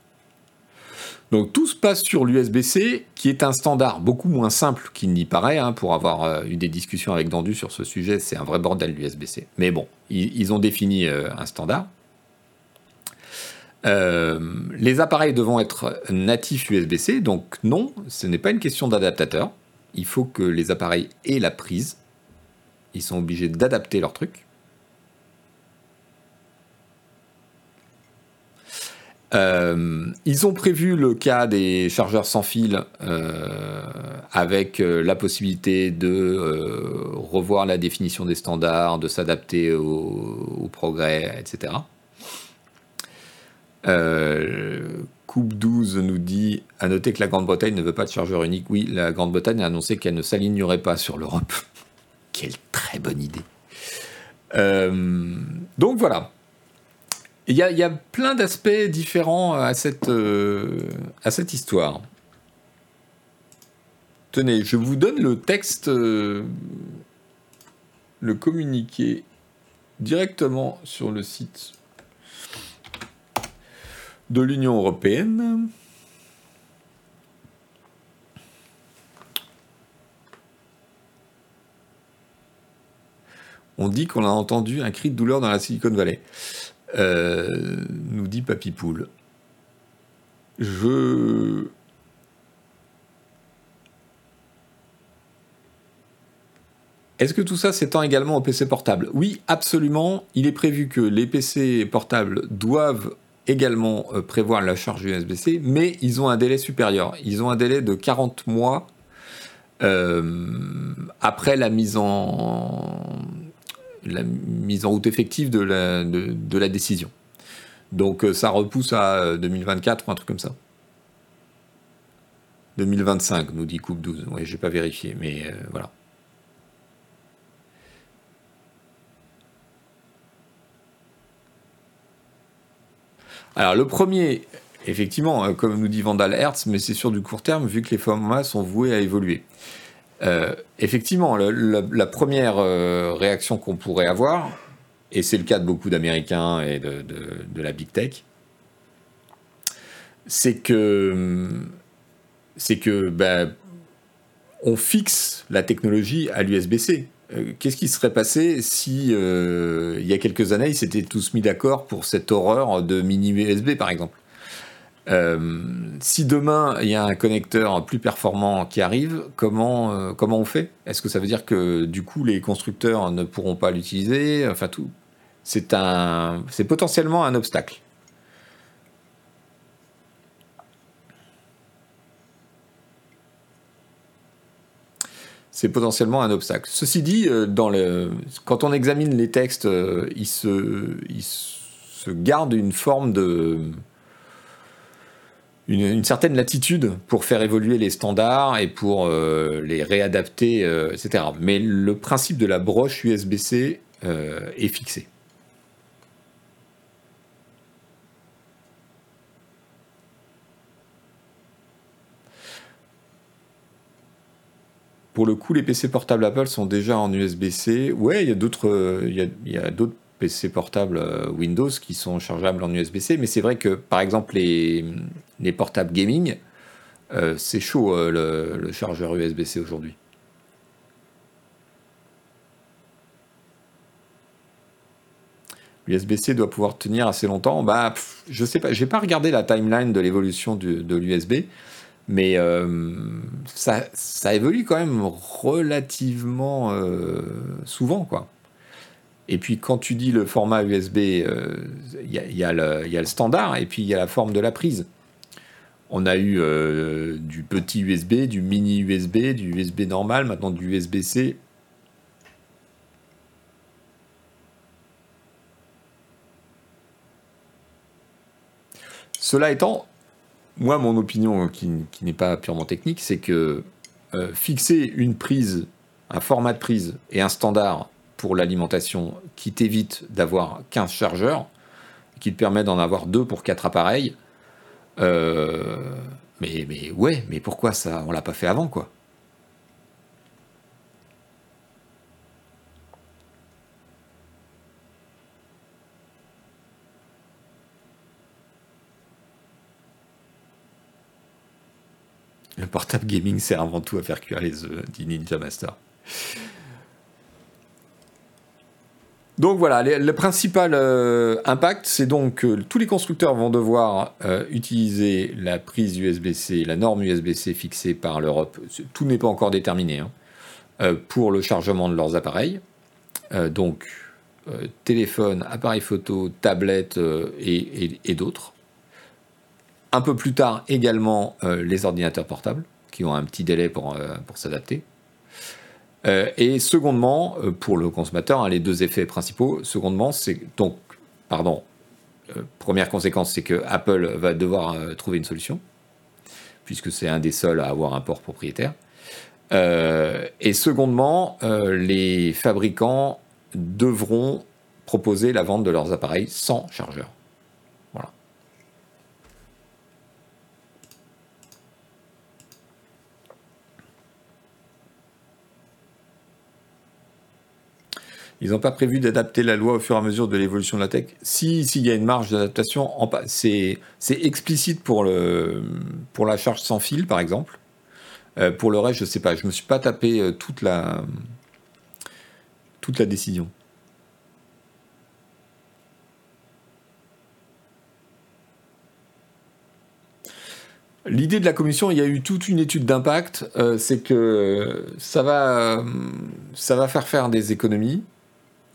Donc tout se passe sur l'USB-C, qui est un standard beaucoup moins simple qu'il n'y paraît. Hein, pour avoir euh, eu des discussions avec Dandu sur ce sujet, c'est un vrai bordel l'USB-C. Mais bon, ils, ont défini euh, un standard. Euh, les appareils devront être natifs USB-C, donc non, ce n'est pas une question d'adaptateur. Il faut que les appareils aient la prise. Ils sont obligés d'adapter leur truc. Euh, ils ont prévu le cas des chargeurs sans fil euh, avec euh, la possibilité de revoir la définition des standards, de s'adapter au, progrès, etc. Coupe 12 nous dit à noter que la Grande-Bretagne ne veut pas de chargeur unique. Oui, la Grande-Bretagne a annoncé qu'elle ne s'alignerait pas sur l'Europe. Quelle très bonne idée. donc voilà, il y, a, plein d'aspects différents à cette, euh, à cette histoire. Tenez, je vous donne le texte, euh, le communiqué directement sur le site de l'Union européenne. On dit qu'on a entendu un cri de douleur dans la Silicon Valley. Euh, nous dit Papy Poule. Je. Est-ce que tout ça s'étend également aux PC portables Oui, absolument. Il est prévu que les PC portables doivent également euh, prévoir la charge USB-C, mais ils ont un délai supérieur. Ils ont un délai de 40 mois euh, après la mise en la mise en route effective de la, décision. Donc euh, ça repousse à 2024 ou un truc comme ça. 2025, nous dit Coupe 12. Oui, j'ai pas vérifié, mais voilà. Alors le premier, effectivement, euh, comme nous dit Vandal Hertz, mais c'est sur du court terme vu que les formats sont voués à évoluer. Euh, effectivement, la, première euh, réaction qu'on pourrait avoir, et c'est le cas de beaucoup d'Américains et de, la big tech, c'est que ben, on fixe la technologie à l'USB-C. Euh, qu'est-ce qui serait passé si, il y a quelques années, ils s'étaient tous mis d'accord pour cette horreur de mini USB, par exemple? Euh, Si demain, il y a un connecteur plus performant qui arrive, comment, comment on fait? Est-ce que ça veut dire que, du coup, les constructeurs ne pourront pas l'utiliser? Enfin, tout. C'est potentiellement un obstacle. c'est potentiellement un obstacle. Ceci dit, euh, quand on examine les textes, euh, ils se, se gardent une forme de... Une, certaine latitude pour faire évoluer les standards et pour euh, les réadapter, etc. Mais le principe de la broche USB-C est fixé. pour le coup, les PC portables Apple sont déjà en USB-C. Ouais, il y a d'autres, il y a, d'autres PC portables euh, Windows qui sont chargeables en USB-C, mais c'est vrai que par exemple les, les portables gaming, euh, c'est chaud euh, le, chargeur USB-C aujourd'hui. L'USB-C doit pouvoir tenir assez longtemps. Bah, je sais pas, regardé la timeline de l'évolution de l'USB. Mais euh, ça, évolue quand même relativement souvent, quoi. Et puis quand tu dis le format USB, il y, a le standard et puis il y a la forme de la prise. On a eu du petit USB, du mini USB, du USB normal, maintenant du USB-C. Cela étant, moi, mon opinion, qui, n'est pas purement technique, c'est que euh, fixer une prise, un format de prise et un standard pour l'alimentation qui t'évite d'avoir 15 chargeurs, qui te permet d'en avoir deux pour quatre appareils, euh, mais, mais ouais, mais pourquoi ça On l'a pas fait avant, quoi? Le portable gaming sert avant tout à faire cuire les œufs, dit Ninja Master. Donc voilà, le principal euh, impact, c'est donc que tous les constructeurs vont devoir euh, utiliser la prise USB-C, la norme USB-C fixée par l'Europe. Tout n'est pas encore déterminé hein, euh, pour le chargement de leurs appareils. donc téléphone, appareil photo, tablette et d'autres. Un peu plus tard également les ordinateurs portables, qui ont un petit délai pour s'adapter. Euh, et secondement, pour le consommateur, hein, les deux effets principaux, secondement, c'est donc, pardon, première conséquence, c'est que Apple va devoir trouver une solution, puisque c'est un des seuls à avoir un port propriétaire. et secondement, les fabricants devront proposer la vente de leurs appareils sans chargeur. Ils n'ont pas prévu d'adapter la loi au fur et à mesure de l'évolution de la tech. Si s'il y a une marge d'adaptation, c'est explicite pour, le, pour la charge sans fil, par exemple. Euh, pour le reste, je ne sais pas. Je ne me suis pas tapé euh, toute la, toute la décision. L'idée de la commission, il y a eu toute une étude d'impact, euh, c'est que ça va, ça va faire faire des économies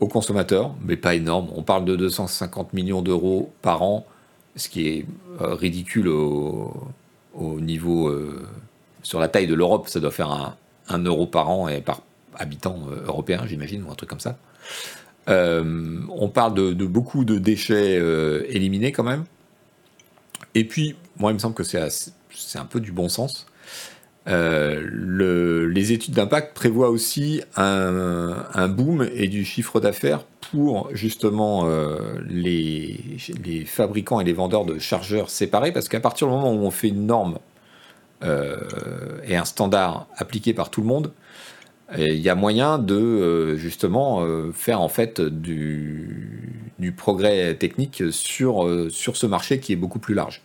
aux consommateurs, mais pas énormes. On parle de 250 millions d'euros par an, ce qui est euh, ridicule au, niveau sur la taille de l'Europe. Ça doit faire un, euro par an et par habitant européen, j'imagine, ou un truc comme ça. on parle de, beaucoup de déchets éliminés quand même. Et puis, moi, il me semble que c'est un peu du bon sens. Euh, les études d'impact prévoient aussi un, boom et du chiffre d'affaires pour justement euh, les, fabricants et les vendeurs de chargeurs séparés, parce qu'à partir du moment où on fait une norme euh, et un standard appliqué par tout le monde, il y a moyen de justement faire en fait du, du progrès technique sur, sur ce marché qui est beaucoup plus large.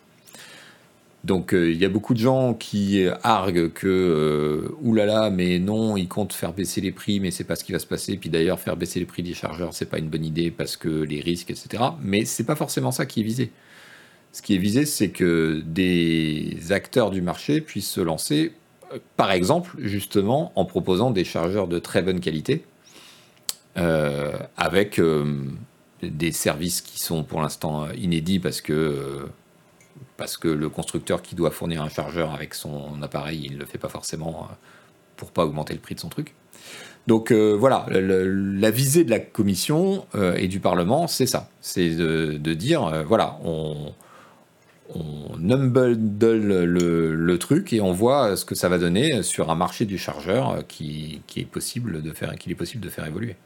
Donc euh, il y a beaucoup de gens qui arguent que euh, oulala, mais non, ils comptent faire baisser les prix, mais c'est pas ce qui va se passer. Puis d'ailleurs, faire baisser les prix des chargeurs, c'est pas une bonne idée parce que les risques, etc. Mais c'est pas forcément ça qui est visé. Ce qui est visé, c'est que des acteurs du marché puissent se lancer, euh, par exemple, justement, en proposant des chargeurs de très bonne qualité, avec des services qui sont pour l'instant inédits parce que parce que le constructeur qui doit fournir un chargeur avec son appareil, il ne le fait pas forcément euh, pour pas augmenter le prix de son truc. Donc euh, voilà, la visée de la Commission euh, et du Parlement, c'est ça. C'est de, dire, voilà, on, on unbundle le, truc et on voit ce que ça va donner sur un marché du chargeur qui, est possible de faire, qu'il est possible de faire évoluer.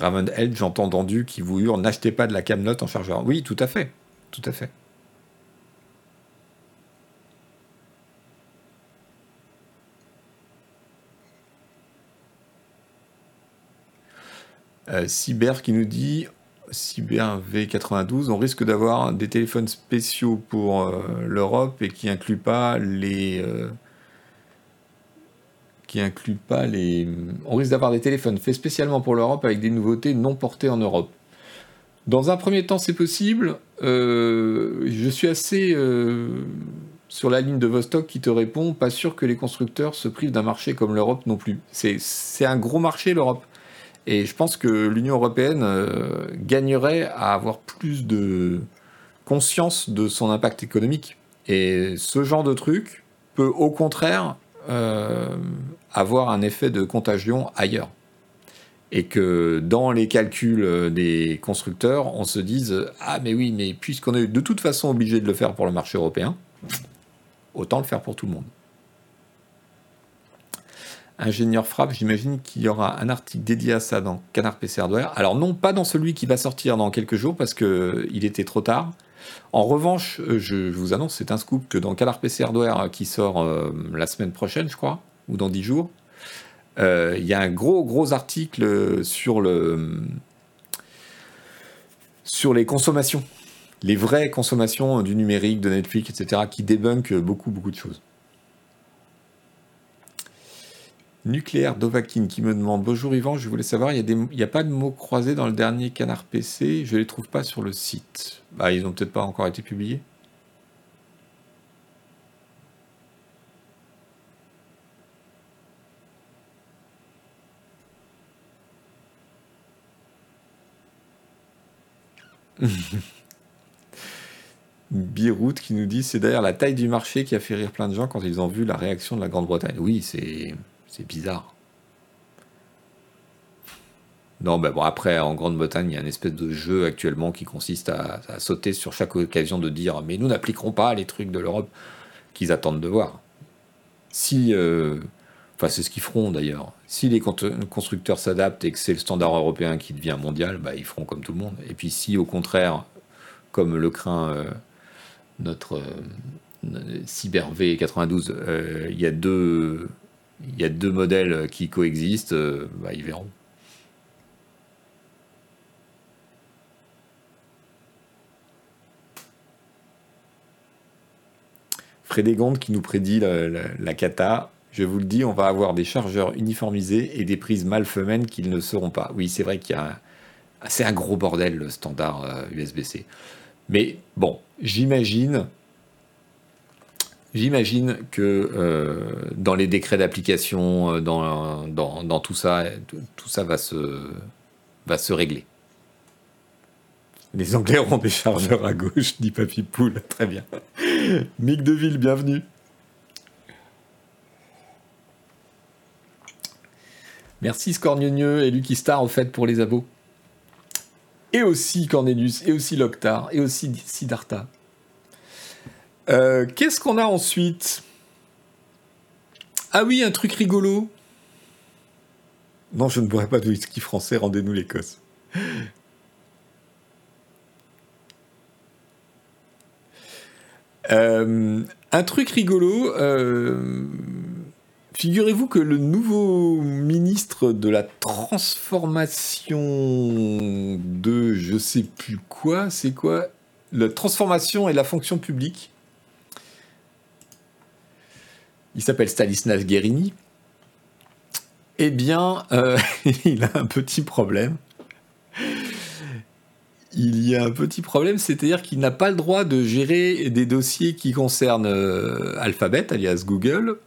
Ramon Edge, j'ai entendu qui vous hurle n'achetez pas de la camelote en chargeur. Oui, tout à fait. Tout à fait. Euh, Cyber qui nous dit Cyber V92, on risque d'avoir des téléphones spéciaux pour euh, l'Europe et qui incluent pas les euh, qui inclut pas les. On risque d'avoir des téléphones faits spécialement pour l'Europe avec des nouveautés non portées en Europe. Dans un premier temps, c'est possible. Euh, je suis assez euh, sur la ligne de Vostok qui te répond pas sûr que les constructeurs se privent d'un marché comme l'Europe non plus. C'est un gros marché, l'Europe. Et je pense que l'Union européenne euh, gagnerait à avoir plus de conscience de son impact économique. Et ce genre de truc peut au contraire avoir un effet de contagion ailleurs. Et que dans les calculs des constructeurs, on se dise Ah, mais oui, mais puisqu'on est de toute façon obligé de le faire pour le marché européen, autant le faire pour tout le monde. Ingénieur Frappe, j'imagine qu'il y aura un article dédié à ça dans Canard PC Hardware. Alors, non, pas dans celui qui va sortir dans quelques jours parce qu'il était trop tard. En revanche, je vous annonce, c'est un scoop que dans Canard PC Hardware qui sort euh, la semaine prochaine, je crois, ou dans 10 jours, euh, il y a un gros gros article sur le sur les consommations, les vraies consommations du numérique, de Netflix, etc., qui débunk beaucoup beaucoup de choses. Nucléaire Dovakin qui me demande Bonjour Yvan, je voulais savoir, il n'y a, pas de mots croisés dans le dernier canard PC, je ne les trouve pas sur le site. Bah, ils n'ont peut-être pas encore été publiés. Birout qui nous dit c'est d'ailleurs la taille du marché qui a fait rire plein de gens quand ils ont vu la réaction de la Grande-Bretagne. Oui, c'est bizarre. Non, ben bon, après, en Grande-Bretagne, il y a une espèce de jeu actuellement qui consiste à, sauter sur chaque occasion de dire Mais nous n'appliquerons pas les trucs de l'Europe qu'ils attendent de voir. Si. Euh, enfin, c'est ce qu'ils feront d'ailleurs. Si les constructeurs s'adaptent et que c'est le standard européen qui devient mondial, bah, ils feront comme tout le monde. Et puis si au contraire, comme le craint euh, notre euh, Cyber V92, euh, il y, a deux, y a deux modèles qui coexistent, bah, ils verront. Frédégonde qui nous prédit la, cata je vous le dis, on va avoir des chargeurs uniformisés et des prises femelles qu'ils ne seront pas. Oui, c'est vrai qu'il y a. C'est un gros bordel le standard USB-C. Euh, Mais bon, j'imagine J'imagine que euh, dans les décrets d'application, euh, dans, dans, tout ça, tout ça va se, va se régler. Les Anglais auront des chargeurs à gauche, dit Papy Poule. Très bien. Mick Deville, bienvenue. Merci Scornieux et Lucky Star, au fait, pour les abos. Et aussi Cornelius, et aussi Loctar, et aussi Siddhartha. Euh, qu'est-ce qu'on a ensuite? Ah oui, un truc rigolo. Non, je ne boirai pas de whisky français, rendez-nous l'Écosse. Euh, un truc rigolo. Euh, figurez-vous que le nouveau ministre de la transformation de je sais plus quoi, c'est quoi? La transformation et la fonction publique il s'appelle Stanislas Guérini, eh bien, euh, il a un petit problème. Il y a un petit problème, c'est-à-dire qu'il n'a pas le droit de gérer des dossiers qui concernent euh, Alphabet, alias Google,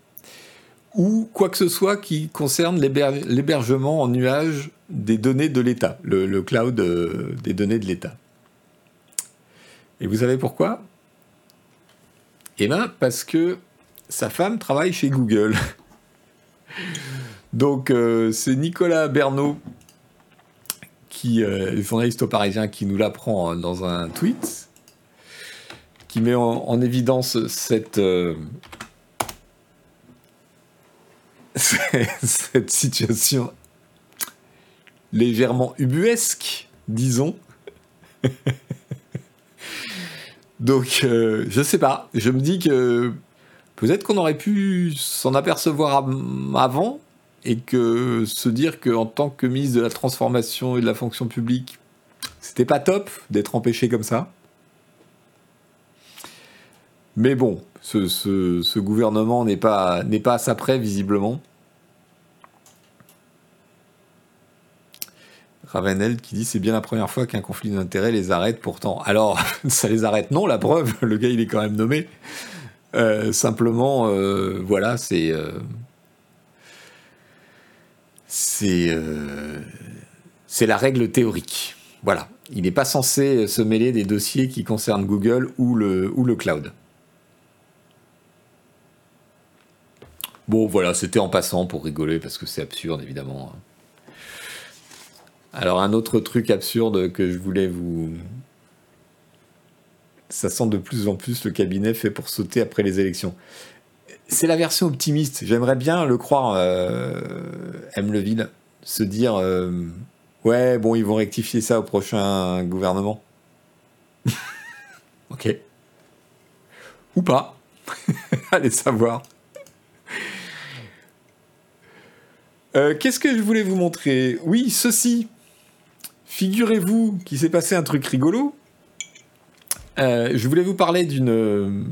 ou quoi que ce soit qui concerne l'hébergement en nuage des données de l'État, le, cloud euh, des données de l'État. Et vous savez pourquoi? Eh bien, parce que sa femme travaille chez Google. Donc euh, c'est Nicolas Bernot, qui euh, journaliste au Parisien, qui nous l'apprend euh, dans un tweet, qui met en, évidence cette, cette situation légèrement ubuesque, disons. Donc, je sais pas. Je me dis que Peut-être qu'on aurait pu s'en apercevoir avant et que se dire qu'en tant que ministre de la transformation et de la fonction publique, c'était pas top d'être empêché comme ça. Mais bon, ce, gouvernement n'est pas, n'est pas à sa près, visiblement. Ravenel qui dit c'est bien la première fois qu'un conflit d'intérêts les arrête pourtant. Alors, ça les arrête non, la preuve, le gars il est quand même nommé. Euh, simplement, euh, voilà, c'est. Euh, c'est. la règle théorique. Voilà. Il n'est pas censé se mêler des dossiers qui concernent Google le, ou le cloud. Bon, voilà, c'était en passant pour rigoler parce que c'est absurde, évidemment. Alors, un autre truc absurde que je voulais vous, ça sent de plus en plus le cabinet fait pour sauter après les élections. C'est la version optimiste. J'aimerais bien le croire, euh, M. Leville, se dire euh, Ouais, bon, ils vont rectifier ça au prochain gouvernement. ok. Ou pas. Allez savoir. Euh, qu'est-ce que je voulais vous montrer? Oui, ceci. Figurez-vous qu'il s'est passé un truc rigolo. Euh, je voulais vous parler d'une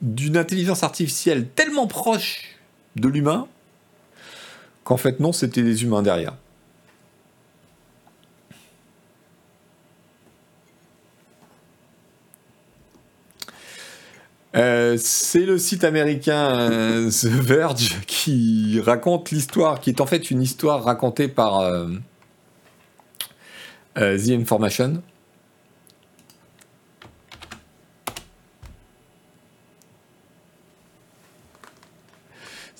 d'une intelligence artificielle tellement proche de l'humain qu'en fait non, c'était des humains derrière. Euh, c'est le site américain euh, The Verge qui raconte l'histoire, qui est en fait une histoire racontée par The Information.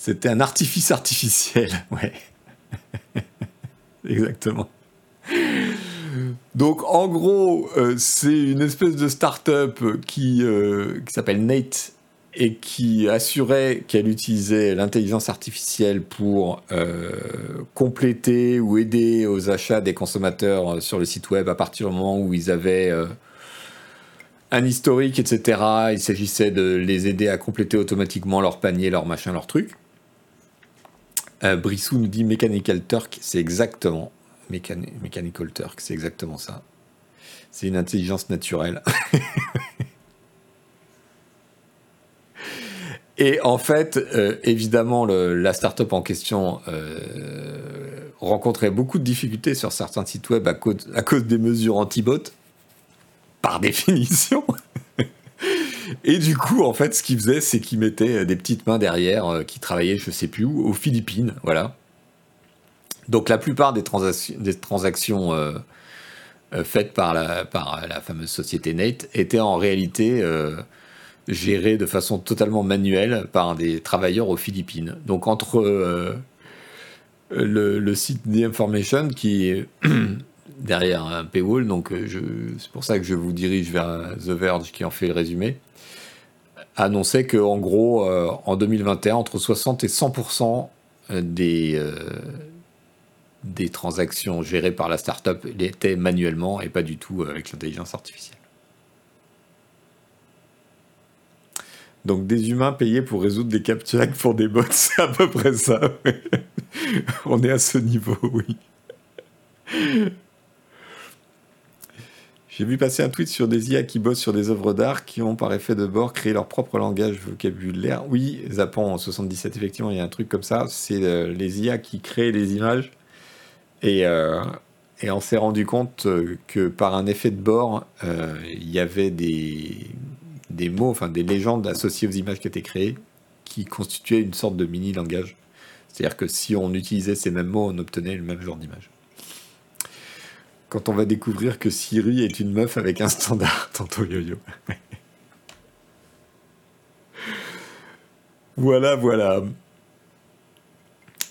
C'était un artifice artificiel, ouais. Exactement. Donc en gros, euh, c'est une espèce de start-up qui, euh, qui s'appelle Nate et qui assurait qu'elle utilisait l'intelligence artificielle pour euh, compléter ou aider aux achats des consommateurs sur le site web à partir du moment où ils avaient un historique, etc. Il s'agissait de les aider à compléter automatiquement leur panier, leur machin, leur truc. Euh, Brissou nous dit Mechanical Turk, c'est exactement. Mechanical Turk, c'est exactement ça. C'est une intelligence naturelle. Et en fait, euh, évidemment, la startup en question euh, rencontrait beaucoup de difficultés sur certains sites web à cause des mesures anti-bot. par définition. Et du coup, en fait, ce qu'il faisait, c'est qu'il mettait des petites mains derrière euh, qui travaillaient, je sais plus où, aux Philippines, voilà. Donc la plupart des, transactions euh, euh, faites par la, fameuse société Nate étaient en réalité gérées de façon totalement manuelle par des travailleurs aux Philippines. Donc entre le, le, site The Information qui derrière un paywall, donc c'est pour ça que je vous dirige vers The Verge qui en fait le résumé annonçait qu'en gros, euh, en 2021, entre 60 et 100% des, euh, des transactions gérées par la startup étaient manuellement et pas du tout avec l'intelligence artificielle. Donc des humains payés pour résoudre des captchas pour des bots, c'est à peu près ça. On est à ce niveau, oui. J'ai vu passer un tweet sur des IA qui bossent sur des œuvres d'art qui ont par effet de bord créé leur propre langage vocabulaire. Oui, Zapon en 77, effectivement, il y a un truc comme ça. C'est euh, les IA qui créent les images. Et, euh, et on s'est rendu compte euh, que par un effet de bord, il y avait des, des mots, enfin des légendes associées aux images qui étaient créées qui constituaient une sorte de mini-langage. C'est-à-dire que si on utilisait ces mêmes mots, on obtenait le même genre d'image quand on va découvrir que Siri est une meuf avec un standard, tantôt yo-yo. voilà, voilà.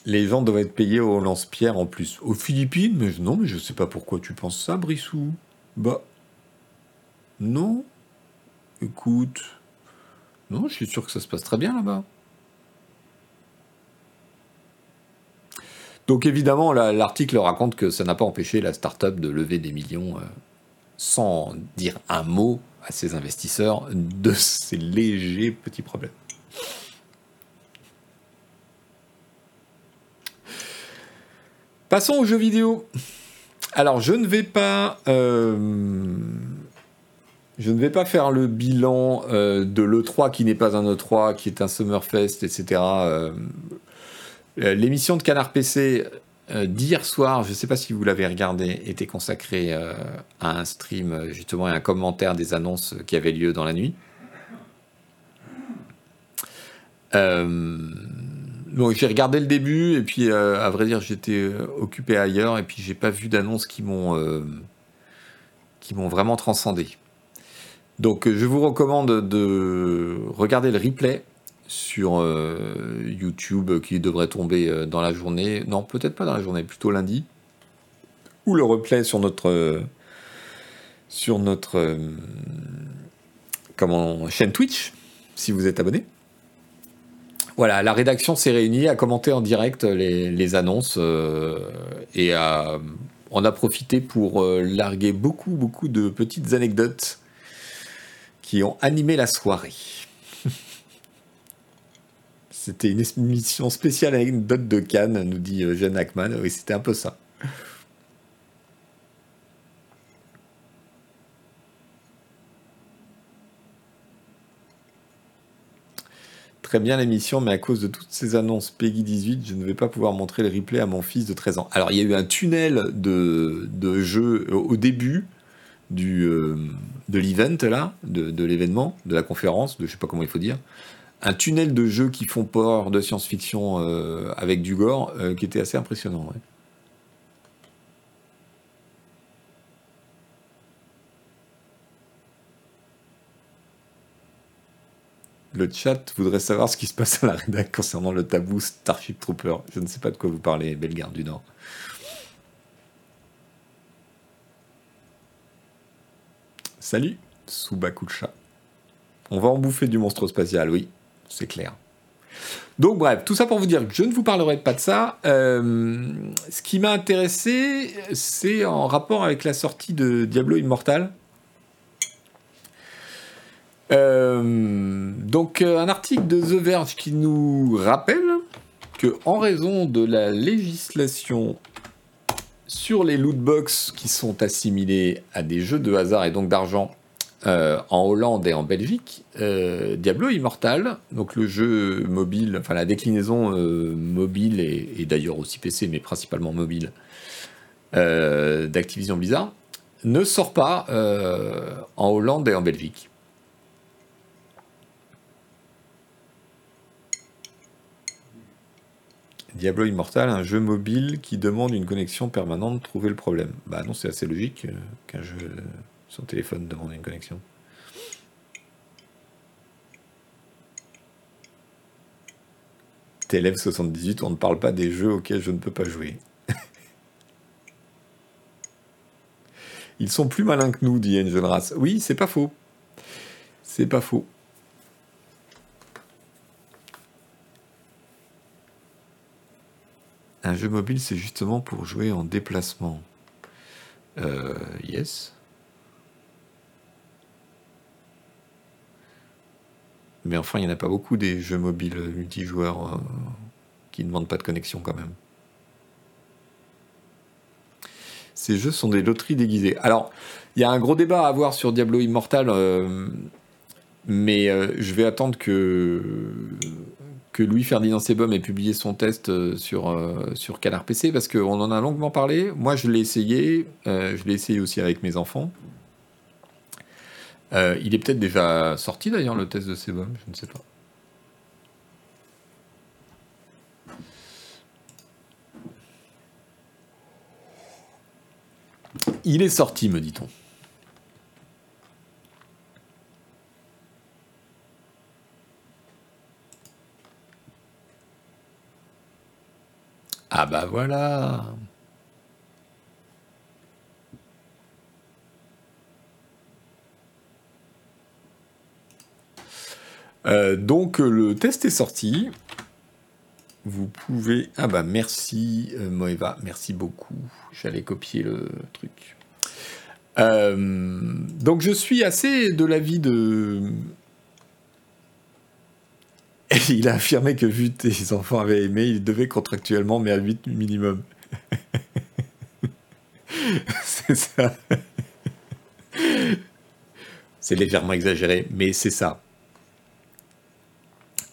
Les gens doivent être payés au lance-pierre en plus. Aux Philippines Mais non, mais je sais pas pourquoi tu penses ça, Brissou. Bah. Non. Écoute. Non, je suis sûr que ça se passe très bien là-bas. Donc évidemment, l'article raconte que ça n'a pas empêché la start-up de lever des millions euh, sans dire un mot à ses investisseurs de ces légers petits problèmes. Passons aux jeux vidéo. Alors, je ne vais pas, euh, faire le bilan euh, de l'E3 qui n'est pas un E3, qui est un Summerfest, etc. l'émission de Canard PC euh, d'hier soir, je ne sais pas si vous l'avez regardé, était consacrée euh, à un stream justement et un commentaire des annonces qui avaient lieu dans la nuit. donc j'ai regardé le début et puis à vrai dire j'étais occupé ailleurs et puis j'ai pas vu d'annonces qui m'ont qui m'ont vraiment transcendé. Donc je vous recommande de regarder le replay sur euh, YouTube qui devrait tomber euh, dans la journée. Non, peut-être pas dans la journée, plutôt lundi. Ou le replay sur notre sur notre comment chaîne Twitch si vous êtes abonné. Voilà, la rédaction s'est réunie à commenter en direct les, annonces euh, et on a profité pour larguer beaucoup beaucoup de petites anecdotes qui ont animé la soirée. C'était une émission spéciale avec une dot de Cannes, nous dit euh, Jeanne Ackman. Oui, c'était un peu ça. Très bien l'émission, mais à cause de toutes ces annonces Peggy 18, je ne vais pas pouvoir montrer le replay à mon fils de 13 ans. Alors il y a eu un tunnel de, de jeu au début du, euh, de l'event là, de, de l'événement, de la conférence, de je sais pas comment il faut dire un tunnel de jeux qui font peur de science-fiction euh, avec du gore euh, qui était assez impressionnant. Le chat voudrait savoir ce qui se passe à la rédac concernant le tabou Starship Trooper. Je ne sais pas de quoi vous parlez, Bellegarde du Nord. Salut, Subakucha. On va en bouffer du monstre spatial, oui c'est clair. Donc bref, tout ça pour vous dire que je ne vous parlerai pas de ça. Euh, ce qui m'a intéressé, c'est en rapport avec la sortie de Diablo Immortal. Euh, donc euh, un article de The Verge qui nous rappelle que en raison de la législation sur les loot box qui sont assimilés à des jeux de hasard et donc d'argent euh, en Hollande et en Belgique, euh, Diablo Immortal, donc le jeu mobile, enfin la déclinaison euh, mobile et, d'ailleurs aussi PC, mais principalement mobile, d'Activision Blizzard, ne sort pas en Hollande et en Belgique. Diablo Immortal, un jeu mobile qui demande une connexion permanente, trouver le problème. Bah non, c'est assez logique qu'un jeu sur téléphone demande une connexion. TLF 78, on ne parle pas des jeux auxquels je ne peux pas jouer. Ils sont plus malins que nous, dit Race. Oui, c'est pas faux. C'est pas faux. Un jeu mobile, c'est justement pour jouer en déplacement. Euh, yes. Mais enfin, il n'y en a pas beaucoup des jeux mobiles multijoueurs euh, qui ne demandent pas de connexion quand même. Ces jeux sont des loteries déguisées. Alors, il y a un gros débat à avoir sur Diablo Immortal, euh, mais je vais attendre que que Louis-Ferdinand Sebum ait publié son test euh, sur, euh, sur Canard PC parce qu'on en a longuement parlé. Moi, je l'ai essayé. Euh, je l'ai essayé aussi avec mes enfants. Il est peut-être déjà sorti d'ailleurs le test de Sebum, je ne sais pas. Il est sorti, me dit-on. Ah bah voilà euh, donc le test est sorti. Vous pouvez... Ah bah merci euh, Moeva, merci beaucoup. J'allais copier le truc. Euh, donc je suis assez de l'avis de il a affirmé que vu que tes enfants avaient aimé, il devait contractuellement, mais à 8 minimum. c'est ça. c'est légèrement exagéré, mais c'est ça.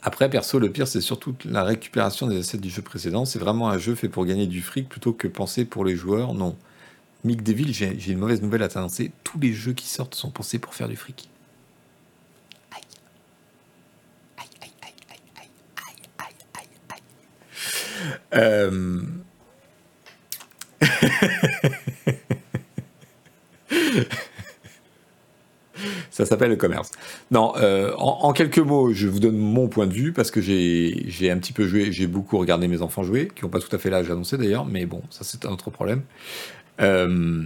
Après, perso, le pire, c'est surtout la récupération des assets du jeu précédent. C'est vraiment un jeu fait pour gagner du fric plutôt que penser pour les joueurs. Non. Mick Deville, j'ai une mauvaise nouvelle à t'annoncer. Tous les jeux qui sortent sont pensés pour faire du fric. Euh, Ça s'appelle le commerce. Non, euh, en, quelques mots, je vous donne mon point de vue parce que j'ai un petit peu joué, j'ai beaucoup regardé mes enfants jouer, qui n'ont pas tout à fait l'âge annoncé d'ailleurs, mais bon, ça c'est un autre problème. Il euh,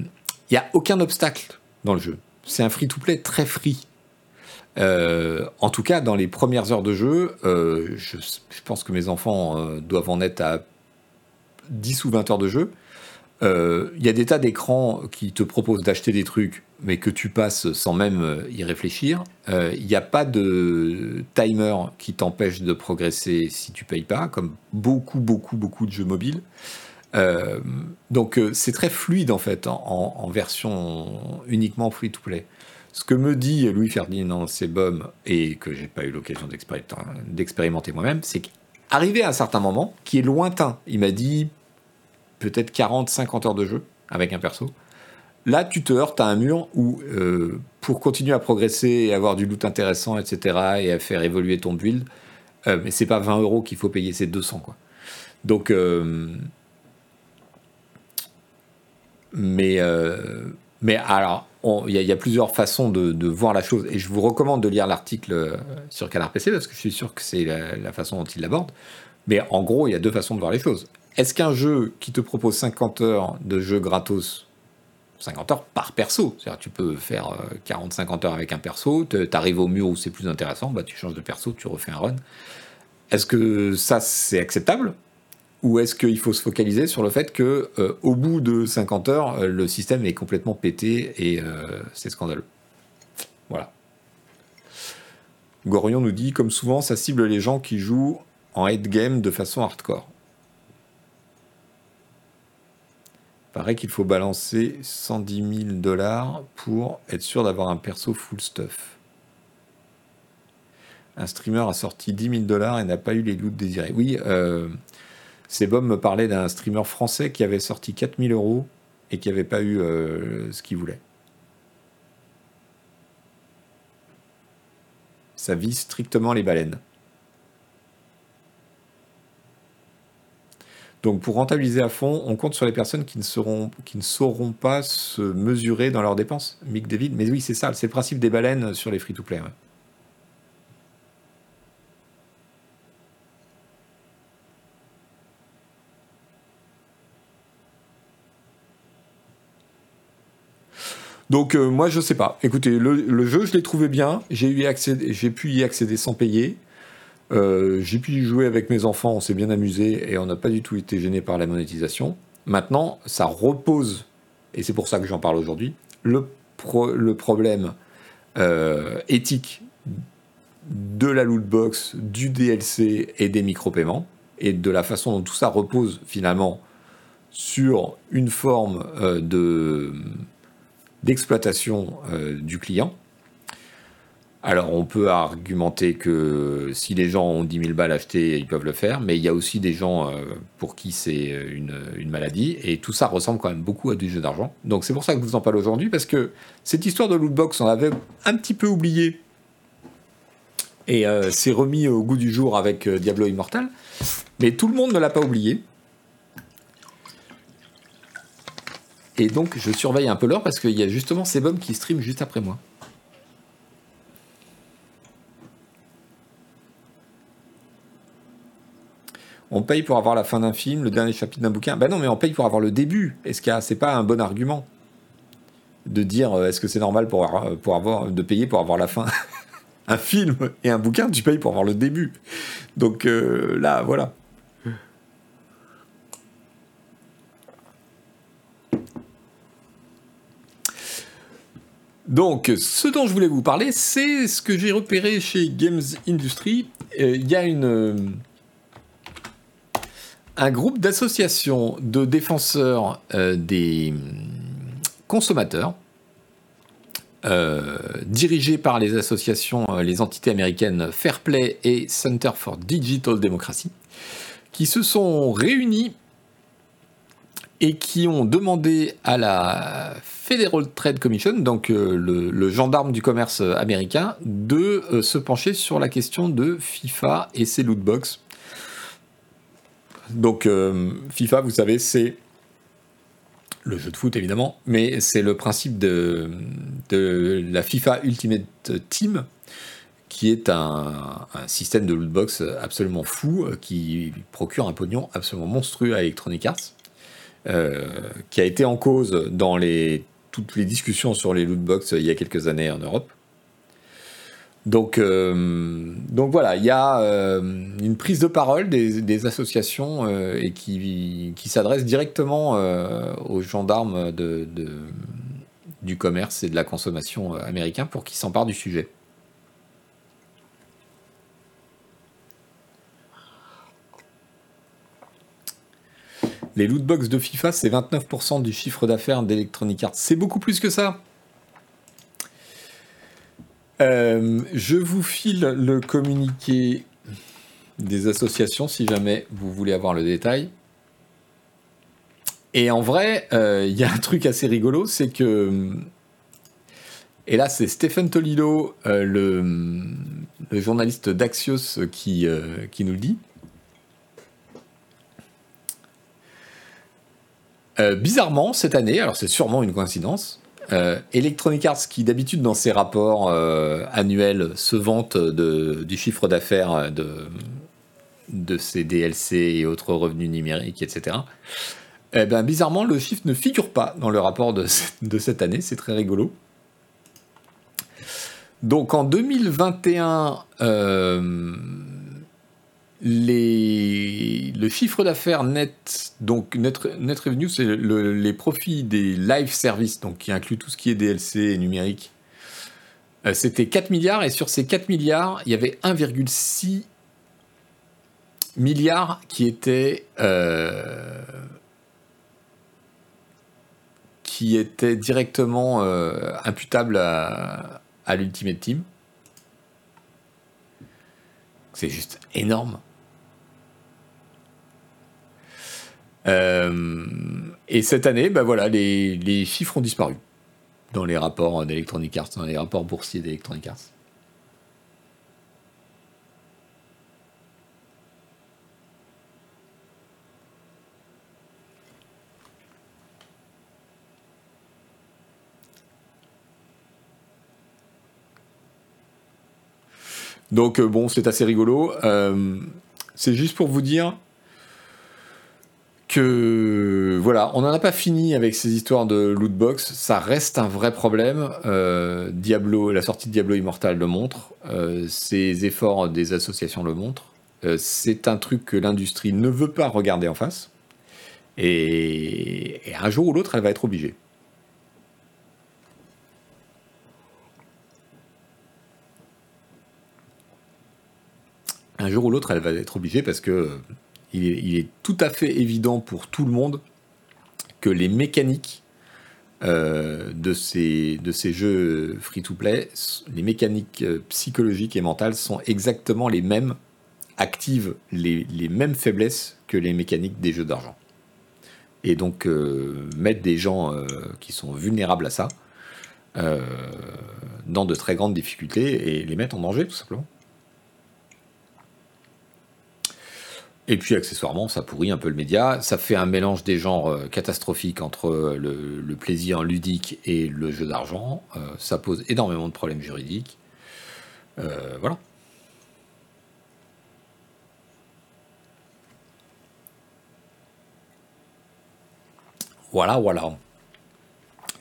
n'y a aucun obstacle dans le jeu. C'est un free-to-play très free. Euh, en tout cas, dans les premières heures de jeu, je, je, pense que mes enfants doivent en être à 10 ou 20 heures de jeu, il euh, y a des tas d'écrans qui te proposent d'acheter des trucs, mais que tu passes sans même euh, y réfléchir. Il euh, n'y a pas de timer qui t'empêche de progresser si tu payes pas, comme beaucoup, beaucoup, beaucoup de jeux mobiles. donc c'est très fluide en fait, en, version uniquement free-to-play. Ce que me dit Louis-Ferdinand Sebum, et que j'ai pas eu l'occasion d'expérimenter moi-même, c'est qu'arrivé à un certain moment, qui est lointain, il m'a dit peut-être 40, 50 heures de jeu avec un perso. Là, tu te heurtes à un mur où, euh, pour continuer à progresser et avoir du loot intéressant, etc., et à faire évoluer ton build, euh, mais c'est pas 20 euros qu'il faut payer, c'est 200, quoi. Donc, euh, mais, mais alors, il y, a plusieurs façons de, voir la chose, et je vous recommande de lire l'article sur Canard PC parce que je suis sûr que c'est la, la façon dont il l'aborde. Mais en gros, il y a deux façons de voir les choses. Est-ce qu'un jeu qui te propose 50 heures de jeu gratos, 50 heures par perso, c'est-à-dire tu peux faire 40-50 euh, heures avec un perso, tu arrives au mur où c'est plus intéressant, bah tu changes de perso, tu refais un run. Est-ce que ça c'est acceptable? Ou est-ce qu'il faut se focaliser sur le fait que euh, au bout de 50 heures, euh, le système est complètement pété et c'est scandaleux? Voilà. Gorion nous dit, comme souvent, ça cible les gens qui jouent en head game de façon hardcore. paraît qu'il faut balancer 110 000 dollars pour être sûr d'avoir un perso full stuff. Un streamer a sorti 10 000 dollars et n'a pas eu les loots désirés. Oui, euh, Sebom me parlait d'un streamer français qui avait sorti 4 000 euros et qui n'avait pas eu euh, ce qu'il voulait. Ça vise strictement les baleines. Donc pour rentabiliser à fond, on compte sur les personnes qui ne, seront, qui ne sauront pas se mesurer dans leurs dépenses. Mick David, mais oui, c'est ça, c'est le principe des baleines sur les free-to-play. Donc euh, moi je sais pas. Écoutez, le, jeu je l'ai trouvé bien. J'ai pu y accéder sans payer. Euh, j'ai pu y jouer avec mes enfants, on s'est bien amusé et on n'a pas du tout été gêné par la monétisation. Maintenant, ça repose, et c'est pour ça que j'en parle aujourd'hui, le, problème euh, éthique de la loot box, du DLC et des micro-paiements, et de la façon dont tout ça repose finalement sur une forme de d'exploitation du client alors on peut argumenter que si les gens ont 10 000 balles achetées, ils peuvent le faire, mais il y a aussi des gens euh, pour qui c'est une, maladie, et tout ça ressemble quand même beaucoup à du jeu d'argent. Donc c'est pour ça que je vous en parle aujourd'hui, parce que cette histoire de lootbox, on avait un petit peu oublié, et euh, c'est remis au goût du jour avec euh, Diablo Immortal, mais tout le monde ne l'a pas oublié. Et donc je surveille un peu l'heure parce qu'il y a justement Sebum qui stream juste après moi. On paye pour avoir la fin d'un film, le dernier chapitre d'un bouquin. Ben non, mais on paye pour avoir le début. Est-ce que c'est pas un bon argument de dire euh, est-ce que c'est normal pour, pour avoir de payer pour avoir la fin Un film et un bouquin, tu payes pour avoir le début. Donc euh, là, voilà. Donc, ce dont je voulais vous parler, c'est ce que j'ai repéré chez Games Industry. Euh, il y a une un groupe d'associations de défenseurs euh, des consommateurs, euh, dirigé par les associations, euh, les entités américaines Fairplay et Center for Digital Democracy, qui se sont réunis et qui ont demandé à la Federal Trade Commission, donc le, gendarme du commerce américain, de se pencher sur la question de FIFA et ses lootbox donc euh, FIFA, vous savez, c'est le jeu de foot évidemment, mais c'est le principe de, la FIFA Ultimate Team, qui est un, système de lootbox absolument fou, euh, qui procure un pognon absolument monstrueux à Electronic Arts, euh, qui a été en cause dans toutes les discussions sur les lootbox il y a quelques années en Europe. Donc, euh, donc voilà, il y a euh, une prise de parole des, associations euh, et qui, qui s'adresse directement aux gendarmes du commerce et de la consommation américain pour qu'ils s'emparent du sujet. Les lootbox de FIFA, c'est 29% du chiffre d'affaires d'Electronic Arts. C'est beaucoup plus que ça. Euh, je vous file le communiqué des associations si jamais vous voulez avoir le détail. Et en vrai, euh, il y a un truc assez rigolo, c'est que... Et là, c'est Stephen Tolilo, euh, le, journaliste d'Axios, qui, qui nous le dit. bizarrement, cette année, alors c'est sûrement une coïncidence, euh, Electronic Arts, qui d'habitude dans ses rapports euh, annuels se vante du chiffre d'affaires de, de ses DLC et autres revenus numériques, etc. Eh ben, bizarrement, le chiffre ne figure pas dans le rapport de, de cette année, c'est très rigolo. Donc en 2021, le chiffre d'affaires net, donc net, net revenue, c'est les profits des live services, donc qui inclut tout ce qui est DLC et numérique. Euh, c'était 4 milliards, et sur ces 4 milliards, il y avait 1,6 milliards qui étaient, euh, qui étaient directement euh, imputables à, à l'Ultimate Team. C'est juste énorme. Euh, et cette année, ben voilà, les, chiffres ont disparu dans les rapports d'Electronic Arts, dans les rapports boursiers d'Electronic Arts. Donc bon, c'est assez rigolo. c'est juste pour vous dire que voilà, on n'en a pas fini avec ces histoires de lootbox. Ça reste un vrai problème. Diablo, la sortie de Diablo Immortal le montre. ces efforts des associations le montrent. c'est un truc que l'industrie ne veut pas regarder en face. Et, un jour ou l'autre, elle va être obligée. Un jour ou l'autre, elle va être obligée parce que il est, tout à fait évident pour tout le monde que les mécaniques euh, de, ces, jeux free-to-play, les mécaniques euh, psychologiques et mentales sont exactement les mêmes, activent les mêmes faiblesses que les mécaniques des jeux d'argent et donc euh, mettre des gens euh, qui sont vulnérables à ça euh, dans de très grandes difficultés et les mettre en danger tout simplement. Et puis accessoirement, ça pourrit un peu le média, ça fait un mélange des genres catastrophiques entre le, plaisir ludique et le jeu d'argent, ça pose énormément de problèmes juridiques. voilà. Voilà, voilà.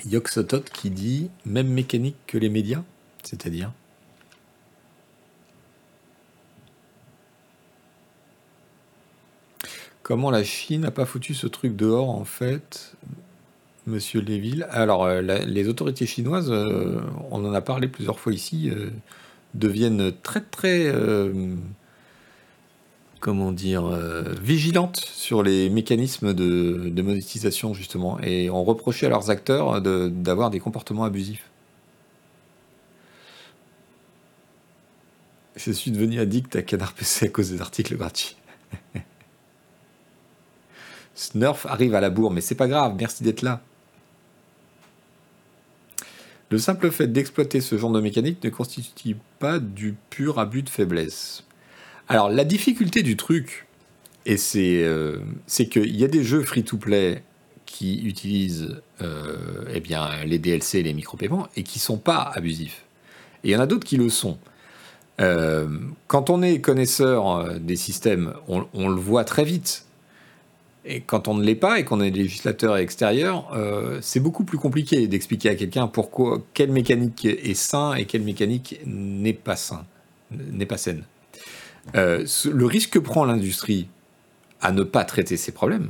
Yoxotot qui dit même mécanique que les médias, c'est-à-dire? Comment la Chine n'a pas foutu ce truc dehors en fait, Monsieur Léville? Alors, euh, les autorités chinoises, euh, on en a parlé plusieurs fois ici, euh, deviennent très très comment dire, euh, vigilante sur les mécanismes de, monétisation, justement, et on reprochait à leurs acteurs d'avoir des comportements abusifs. Je suis devenu addict à Canard PC à cause des articles gratuits. Snurf arrive à la bourre, mais c'est pas grave, merci d'être là. Le simple fait d'exploiter ce genre de mécanique ne constitue pas du pur abus de faiblesse. Alors, la difficulté du truc, c'est euh, qu'il y a des jeux free-to-play qui utilisent euh, eh bien, les DLC et les micro-paiements et qui sont pas abusifs. Et il y en a d'autres qui le sont. Euh, quand on est connaisseur des systèmes, on, le voit très vite. Et quand on ne l'est pas et qu'on est législateur extérieur, c'est beaucoup plus compliqué d'expliquer à quelqu'un pourquoi quelle mécanique est sain et quelle mécanique n'est pas sain, n'est pas saine. Euh, le risque que prend l'industrie à ne pas traiter ces problèmes,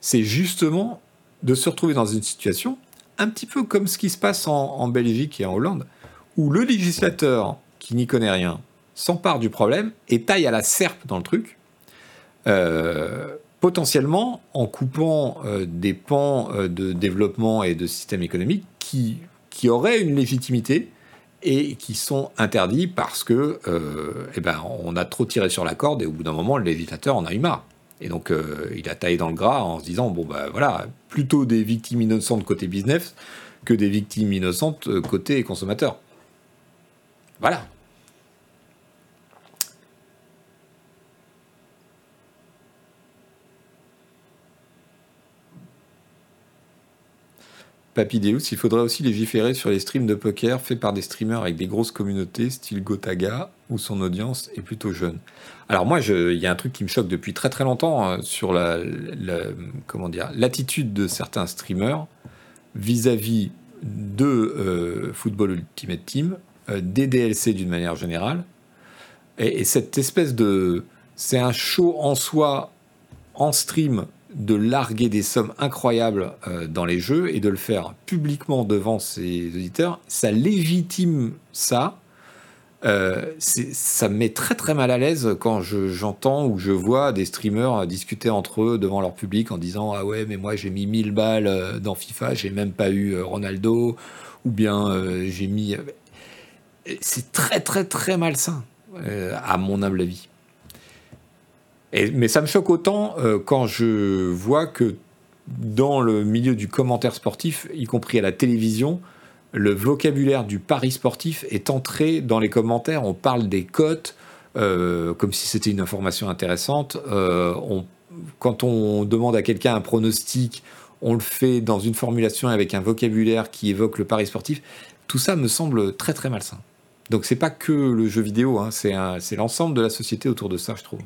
c'est justement de se retrouver dans une situation un petit peu comme ce qui se passe en, Belgique et en Hollande, où le législateur qui n'y connaît rien s'empare du problème et taille à la serpe dans le truc, euh, potentiellement en coupant euh, des pans de développement et de système économique qui, auraient une légitimité et qui sont interdits parce que euh, eh ben, on a trop tiré sur la corde et au bout d'un moment, le législateur en a eu marre. Et donc, euh, il a taillé dans le gras en se disant bon, ben voilà, plutôt des victimes innocentes côté business que des victimes innocentes euh, côté consommateur. Voilà. Papidéus, il faudrait aussi légiférer sur les streams de poker faits par des streamers avec des grosses communautés, style Gotaga, où son audience est plutôt jeune. Alors moi, il y a un truc qui me choque depuis très très longtemps euh, sur la, comment dire l'attitude de certains streamers vis-à-vis de euh, Football Ultimate Team, euh, des DLC d'une manière générale, et, et cette espèce de, c'est un show en soi en stream de larguer des sommes incroyables euh, dans les jeux et de le faire publiquement devant ses auditeurs, ça légitime ça. Euh, ça me met très très mal à l'aise quand j'entends ou je vois des streamers discuter entre eux devant leur public en disant ah ouais mais moi j'ai mis 1000 balles euh, dans FIFA j'ai même pas eu Ronaldo ou bien j'ai mis c'est très très très malsain à mon humble avis mais ça me choque autant euh, quand je vois que dans le milieu du commentaire sportif, y compris à la télévision, le vocabulaire du pari sportif est entré dans les commentaires. On parle des cotes euh, comme si c'était une information intéressante. Euh, quand on demande à quelqu'un un pronostic, on le fait dans une formulation avec un vocabulaire qui évoque le pari sportif. Tout ça me semble très très malsain. Donc c'est pas que le jeu vidéo, hein, c'est l'ensemble de la société autour de ça, je trouve.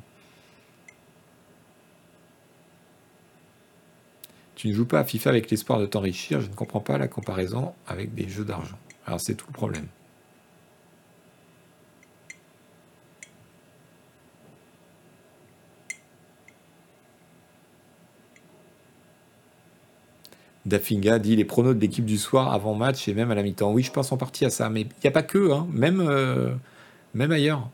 Tu ne joues pas à FIFA avec l'espoir de t'enrichir, je ne comprends pas la comparaison avec des jeux d'argent. Alors c'est tout le problème. Dafinga dit les pronos de l'équipe du soir avant match et même à la mi-temps. Oui, je pense en partie à ça, mais il n'y a pas que, hein. euh, même ailleurs.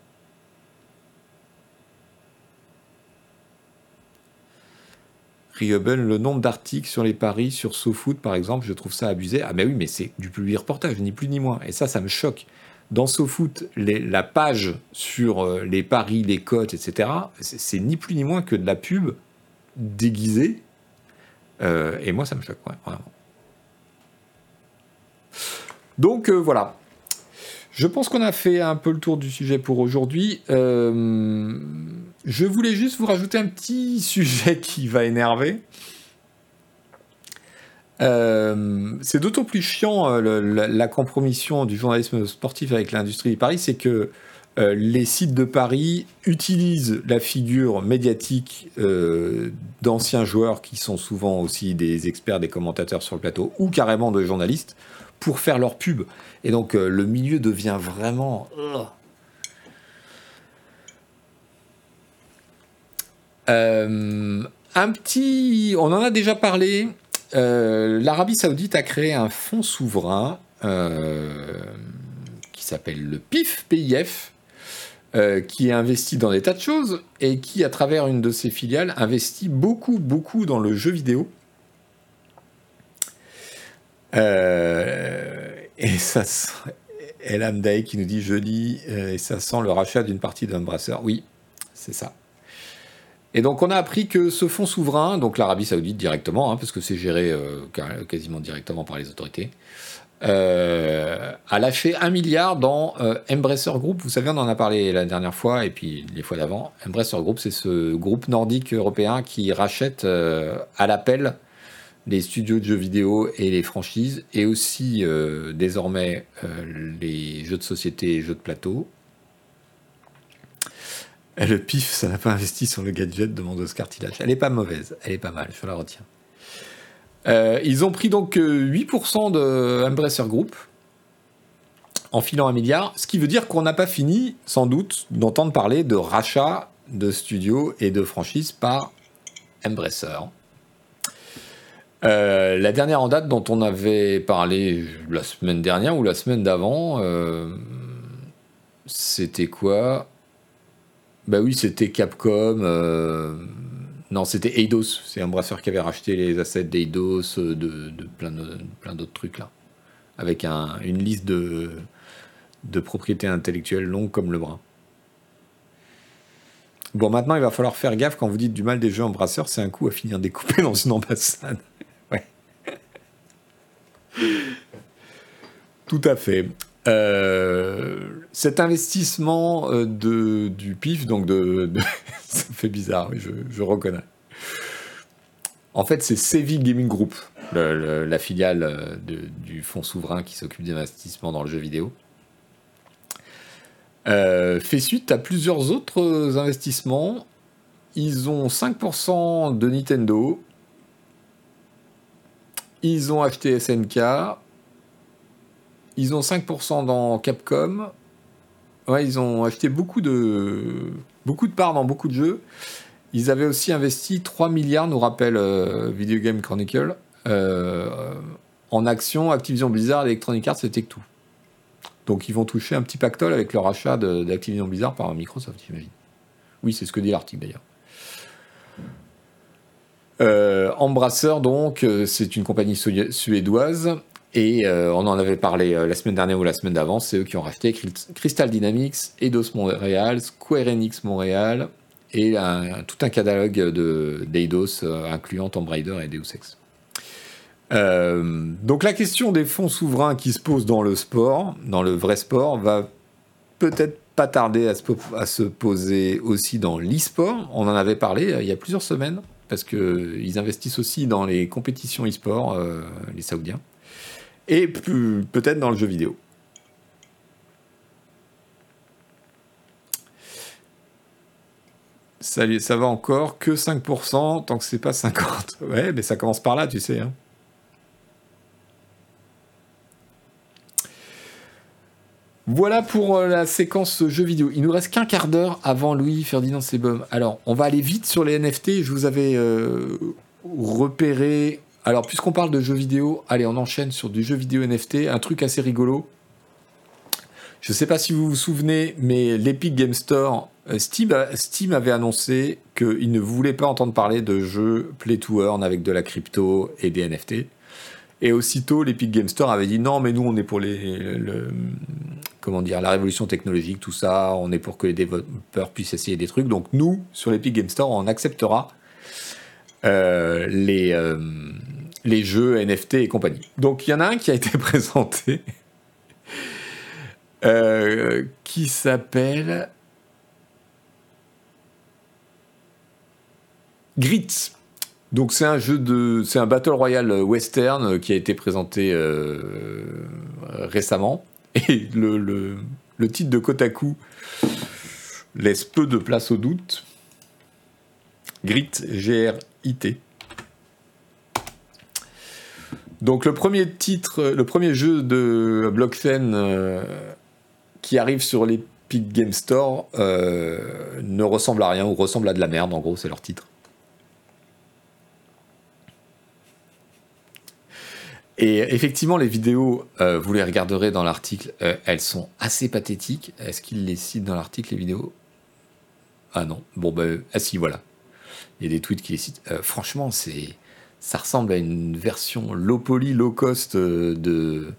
Le nombre d'articles sur les paris sur SoFoot, par exemple, je trouve ça abusé. Ah, mais oui, mais c'est du public reportage, ni plus ni moins. Et ça, ça me choque. Dans SoFoot, la page sur euh, les paris, les cotes, etc., c'est ni plus ni moins que de la pub déguisée euh, et moi, ça me choque, vraiment. Donc euh, voilà. Je pense qu'on a fait un peu le tour du sujet pour aujourd'hui. Euh, je voulais juste vous rajouter un petit sujet qui va énerver. c'est d'autant plus chiant la, compromission du journalisme sportif avec l'industrie de Paris, c'est que euh, les sites de Paris utilisent la figure médiatique euh, d'anciens joueurs qui sont souvent aussi des experts, des commentateurs sur le plateau, ou carrément de journalistes, pour faire leur pub. Et donc euh, le milieu devient vraiment... un petit... On en a déjà parlé. L'Arabie saoudite a créé un fonds souverain qui s'appelle le PIF, PIF, euh, qui est investi dans des tas de choses et qui, à travers une de ses filiales, investit beaucoup, beaucoup dans le jeu vidéo. Euh, et ça, Elam Day qui nous dit je lis euh, et ça sent le rachat d'une partie d'Embrasseur. Oui, c'est ça. Et donc on a appris que ce fonds souverain, donc l'Arabie Saoudite directement, hein, parce que c'est géré quasiment directement par les autorités, euh, a lâché un milliard dans euh, Embracer Group. Vous savez, on en a parlé la dernière fois et puis les fois d'avant. Embracer Group, c'est ce groupe nordique européen qui rachète euh, à l'appel les studios de jeux vidéo et les franchises, et aussi désormais les jeux de société et jeux de plateau. le pif, ça n'a pas investi sur le gadget, demande Oscar Tilache. Elle est pas mauvaise, elle est pas mal, je la retiens. Euh, ils ont pris donc 8% euh, de Embracer Group en filant un milliard, ce qui veut dire qu'on n'a pas fini, sans doute, d'entendre parler de rachat de studios et de franchises par Embracer. Euh, la dernière en date dont on avait parlé la semaine dernière ou la semaine d'avant, c'était quoi? Bah oui, c'était Capcom. Non, c'était Eidos. C'est un brasseur qui avait racheté les assets d'Eidos, euh, de, plein, d'autres trucs là. Avec une liste de, propriétés intellectuelles longues comme le bras. Bon, maintenant, il va falloir faire gaffe quand vous dites du mal des jeux embrasseurs, c'est un coup à finir découpé dans une ambassade. Tout à fait. Euh, cet investissement euh, du PIF, donc de, fait bizarre, je, je, reconnais. En fait, c'est Seville Gaming Group, la filiale euh, du fonds souverain qui s'occupe d'investissement dans le jeu vidéo. fait suite à plusieurs autres investissements. Ils ont 5% de Nintendo. Ils ont acheté SNK. Ils ont 5% dans Capcom. Ouais, ils ont acheté beaucoup de, beaucoup de parts dans beaucoup de jeux. Ils avaient aussi investi 3 milliards, nous rappelle euh, Video Game Chronicle, euh, en actions Activision Blizzard, Electronic Arts et Tech2. Donc ils vont toucher un petit pactole avec leur achat d'Activision Blizzard par Microsoft, j'imagine. Oui, c'est ce que dit l'article d'ailleurs. Euh, Embracer, donc, euh, c'est une compagnie suédoise et euh, on en avait parlé la semaine dernière ou la semaine d'avant, c'est eux qui ont racheté Crystal Dynamics, Eidos Montréal, Square Enix Montréal, et tout un catalogue d'Eidos, incluant Tomb Raider et Deus Ex. donc la question des fonds souverains qui se posent dans le sport, dans le vrai sport, va peut-être pas tarder à se, à se poser aussi dans l'e-sport. On en avait parlé il y a plusieurs semaines, parce qu'ils investissent aussi dans les compétitions e-sport, euh, les Saoudiens, et peut-être dans le jeu vidéo. Ça, ça va encore que 5%, tant que c'est pas 50. Ouais, mais ça commence par là, tu sais. Hein. Voilà pour euh, la séquence jeux vidéo. Il nous reste qu'un quart d'heure avant Louis Ferdinand Sebum. Alors, on va aller vite sur les NFT. Je vous avais euh, repéré. Alors, puisqu'on parle de jeux vidéo, allez, on enchaîne sur du jeu vidéo NFT. Un truc assez rigolo. Je ne sais pas si vous vous souvenez, mais l'Epic Game Store, euh, Steam, Steam avait annoncé qu'il ne voulait pas entendre parler de jeux Play to Earn avec de la crypto et des NFT. Et aussitôt, l'Epic Game Store avait dit non, mais nous, on est pour les, comment dire, la révolution technologique, tout ça. On est pour que les développeurs puissent essayer des trucs. Donc, nous, sur l'Epic Game Store, on acceptera euh, les, euh, les jeux NFT et compagnie. Donc, il y en a un qui a été présenté euh, qui s'appelle Grit. Donc c'est un jeu de, c'est un battle royale western qui a été présenté euh, récemment et le, le, titre de Kotaku laisse peu de place au doute. Grit, G-R-I-T. Donc le premier titre, le premier jeu de Blockchain euh, qui arrive sur l'Epic Game Store euh, ne ressemble à rien ou ressemble à de la merde, en gros, c'est leur titre. Et effectivement, les vidéos, euh, vous les regarderez dans l'article, euh, elles sont assez pathétiques. Est-ce qu'ils les citent dans l'article, les vidéos? Ah non. Bon, ben, ah si, voilà. Il y a des tweets qui les citent. Euh, franchement, c'est, ça ressemble à une version low poly, low cost de,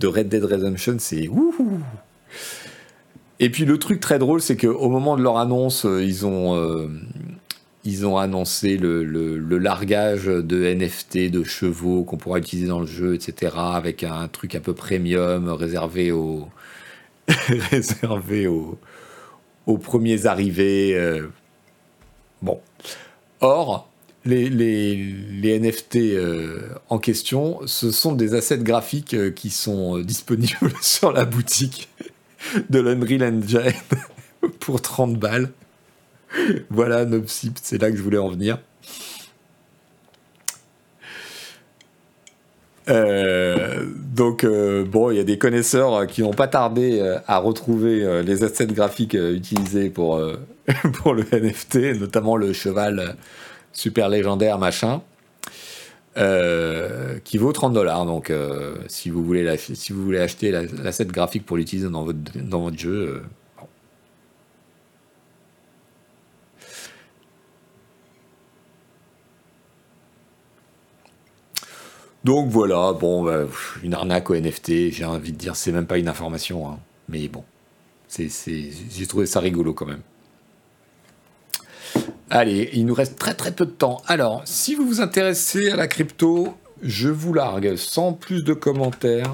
Red Dead Redemption. C'est wouhou Et puis le truc très drôle, c'est qu'au moment de leur annonce, ils ont ils ont annoncé le, largage de NFT de chevaux qu'on pourra utiliser dans le jeu, etc. Avec un truc un peu premium réservé aux, réservé aux, aux premiers arrivés. Euh. Bon. Or, les, les, NFT euh, en question, ce sont des assets graphiques euh, qui sont disponibles sur la boutique de l'Unreal Engine pour 30 balles. voilà, Nopsip, c'est là que je voulais en venir. Euh, donc euh, bon, il y a des connaisseurs qui n'ont pas tardé euh, à retrouver les assets graphiques utilisés pour, le NFT, notamment le cheval super légendaire machin, qui vaut 30 dollars. Donc si, vous voulez si vous voulez acheter l'asset graphique pour l'utiliser dans votre, dans votre jeu, Donc voilà, bon, bah, une arnaque au NFT, j'ai envie de dire, c'est même pas une information, hein. mais bon, j'ai trouvé ça rigolo quand même. Allez, il nous reste très très peu de temps. Alors, si vous vous intéressez à la crypto, je vous largue sans plus de commentaires.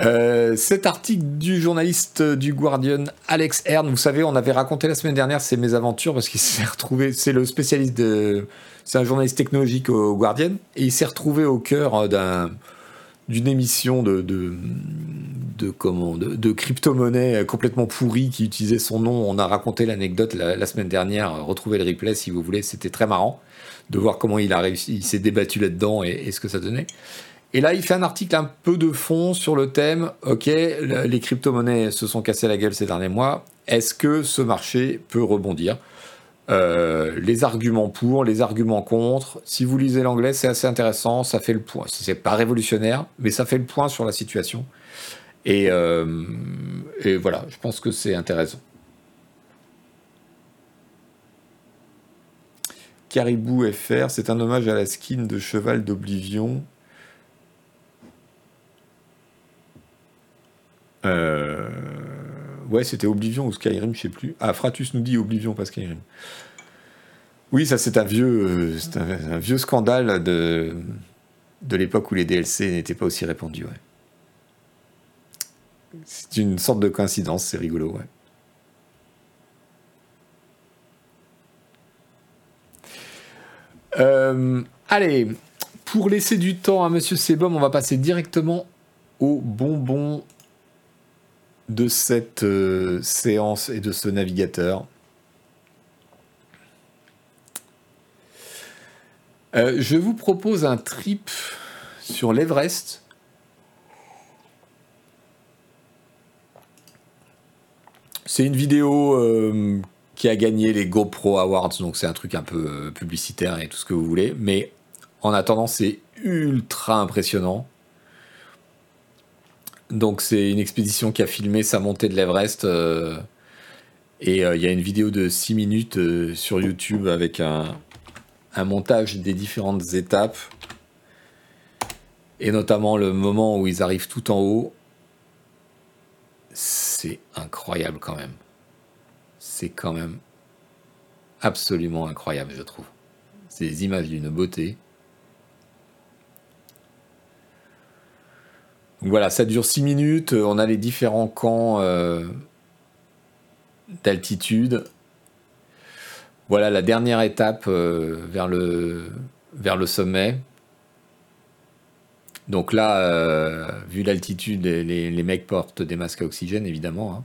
Euh, cet article du journaliste du Guardian, Alex Ern, vous savez, on avait raconté la semaine dernière ses mésaventures parce qu'il s'est retrouvé, c'est le spécialiste de, c'est un journaliste technologique au Guardian, et il s'est retrouvé au cœur euh, d'un, d'une émission de, comment, de, crypto-monnaie complètement pourrie qui utilisait son nom. On a raconté l'anecdote la, semaine dernière, retrouvez le replay si vous voulez, c'était très marrant de voir comment il il s'est débattu là-dedans et, et ce que ça donnait. Et là, il fait un article un peu de fond sur le thème, ok, les crypto-monnaies se sont cassées la gueule ces derniers mois, est-ce que ce marché peut rebondir? Euh, les arguments pour, les arguments contre. Si vous lisez l'anglais, c'est assez intéressant, ça fait le point. C'est pas révolutionnaire, mais ça fait le point sur la situation. Et, euh, voilà, je pense que c'est intéressant. Caribou FR, c'est un hommage à la skin de cheval d'Oblivion Euh, ouais, c'était Oblivion ou Skyrim, je sais plus. Ah, Fratus nous dit Oblivion, pas Skyrim. Oui, ça c'est un vieux, euh, un, vieux scandale de, de l'époque où les DLC n'étaient pas aussi répandus. C'est une sorte de coïncidence, c'est rigolo. Ouais. Euh, allez, pour laisser du temps à Monsieur Sebum, on va passer directement au bonbon de cette euh, séance et de ce navigateur. Euh, je vous propose un trip sur l'Everest. C'est une vidéo euh, qui a gagné les GoPro Awards, donc c'est un truc un peu publicitaire et tout ce que vous voulez. Mais en attendant, c'est ultra impressionnant. Donc c'est une expédition qui a filmé sa montée de l'Everest. Euh, et euh, il y a une vidéo de 6 minutes euh, sur YouTube avec un, montage des différentes étapes. Et notamment le moment où ils arrivent tout en haut. C'est incroyable quand même. C'est quand même absolument incroyable, je trouve. Des images d'une beauté. Voilà, ça dure 6 minutes. Euh, on a les différents camps euh, d'altitude. Voilà la dernière étape euh, vers, le, sommet. Donc là, vu l'altitude, les, mecs portent des masques à oxygène, évidemment. Hein.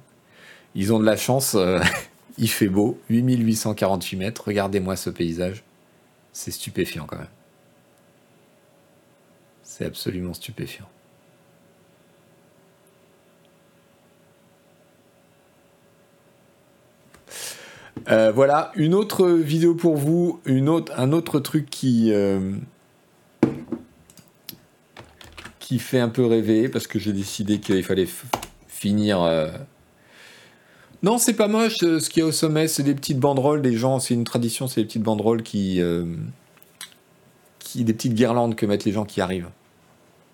Ils ont de la chance. il fait beau. 8848 mètres. Regardez-moi ce paysage. C'est stupéfiant quand même. C'est absolument stupéfiant. Euh, voilà, une autre vidéo pour vous, une autre, un autre truc qui, euh, qui fait un peu rêver parce que j'ai décidé qu'il fallait finir. Euh. Non, c'est pas moche. Ce qu'il y a au sommet, c'est des petites banderoles. Des gens, c'est une tradition, c'est des petites banderoles qui, qui, des petites guirlandes que mettent les gens qui arrivent.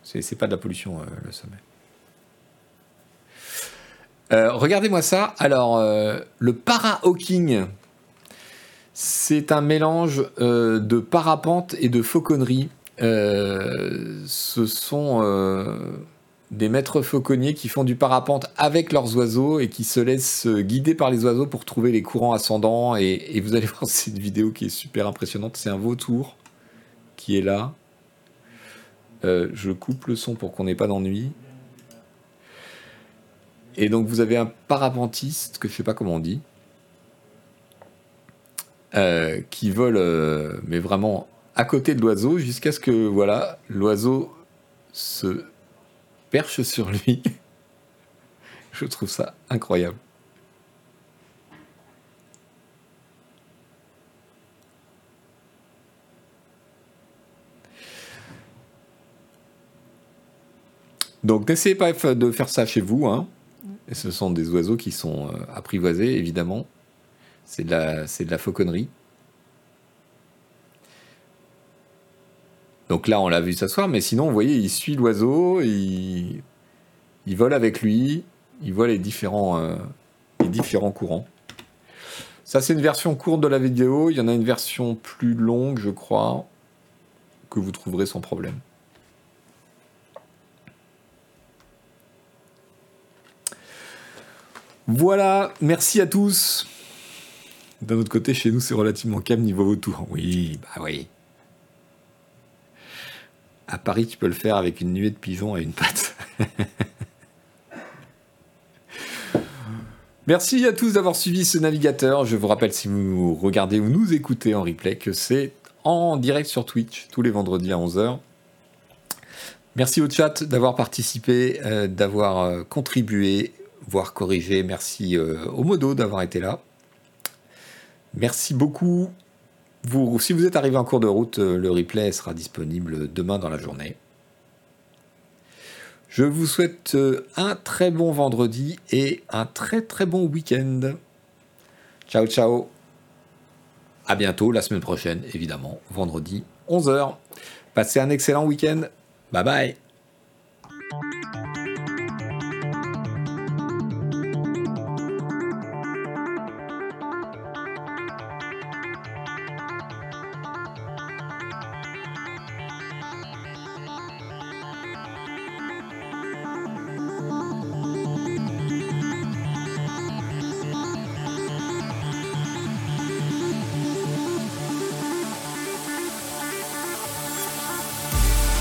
C'est pas de la pollution le sommet. Euh, regardez-moi ça. Alors, euh, le para-hawking, c'est un mélange euh, de parapente et de fauconnerie. ce sont des maîtres fauconniers qui font du parapente avec leurs oiseaux et qui se laissent guider par les oiseaux pour trouver les courants ascendants. Et, et vous allez voir cette vidéo qui est super impressionnante. C'est un vautour qui est là. je coupe le son pour qu'on n'ait pas d'ennui. Et donc vous avez un parapentiste, que je sais pas comment on dit, euh, qui vole, euh, mais vraiment à côté de l'oiseau, jusqu'à ce que voilà, l'oiseau se perche sur lui. je trouve ça incroyable. Donc n'essayez pas de faire ça chez vous. Hein. Ce sont des oiseaux qui sont euh, apprivoisés, évidemment. C'est de, la, de la fauconnerie. Donc là, on l'a vu s'asseoir, mais sinon, vous voyez, il suit l'oiseau, il, il vole avec lui, il voit les différents, euh, les différents courants. Ça, c'est une version courte de la vidéo. Il y en a une version plus longue, je crois, que vous trouverez sans problème. Voilà, merci à tous. D'un autre côté, chez nous, c'est relativement calme niveau vautour. Oui, bah oui. À Paris, tu peux le faire avec une nuée de pigeons et une patte. Merci à tous d'avoir suivi ce navigateur. Je vous rappelle, si vous regardez ou nous écoutez en replay, que c'est en direct sur Twitch tous les vendredis à 11h. Merci au chat d'avoir participé, euh, d'avoir euh, contribué voire corriger. Merci euh, au modo d'avoir été là. Merci beaucoup. Si vous êtes arrivé en cours de route, euh, le replay sera disponible demain dans la journée. Je vous souhaite euh, un très bon vendredi et un très très bon week-end. Ciao ciao. À bientôt la semaine prochaine, évidemment, vendredi 11h. Passez un excellent week-end. Bye bye.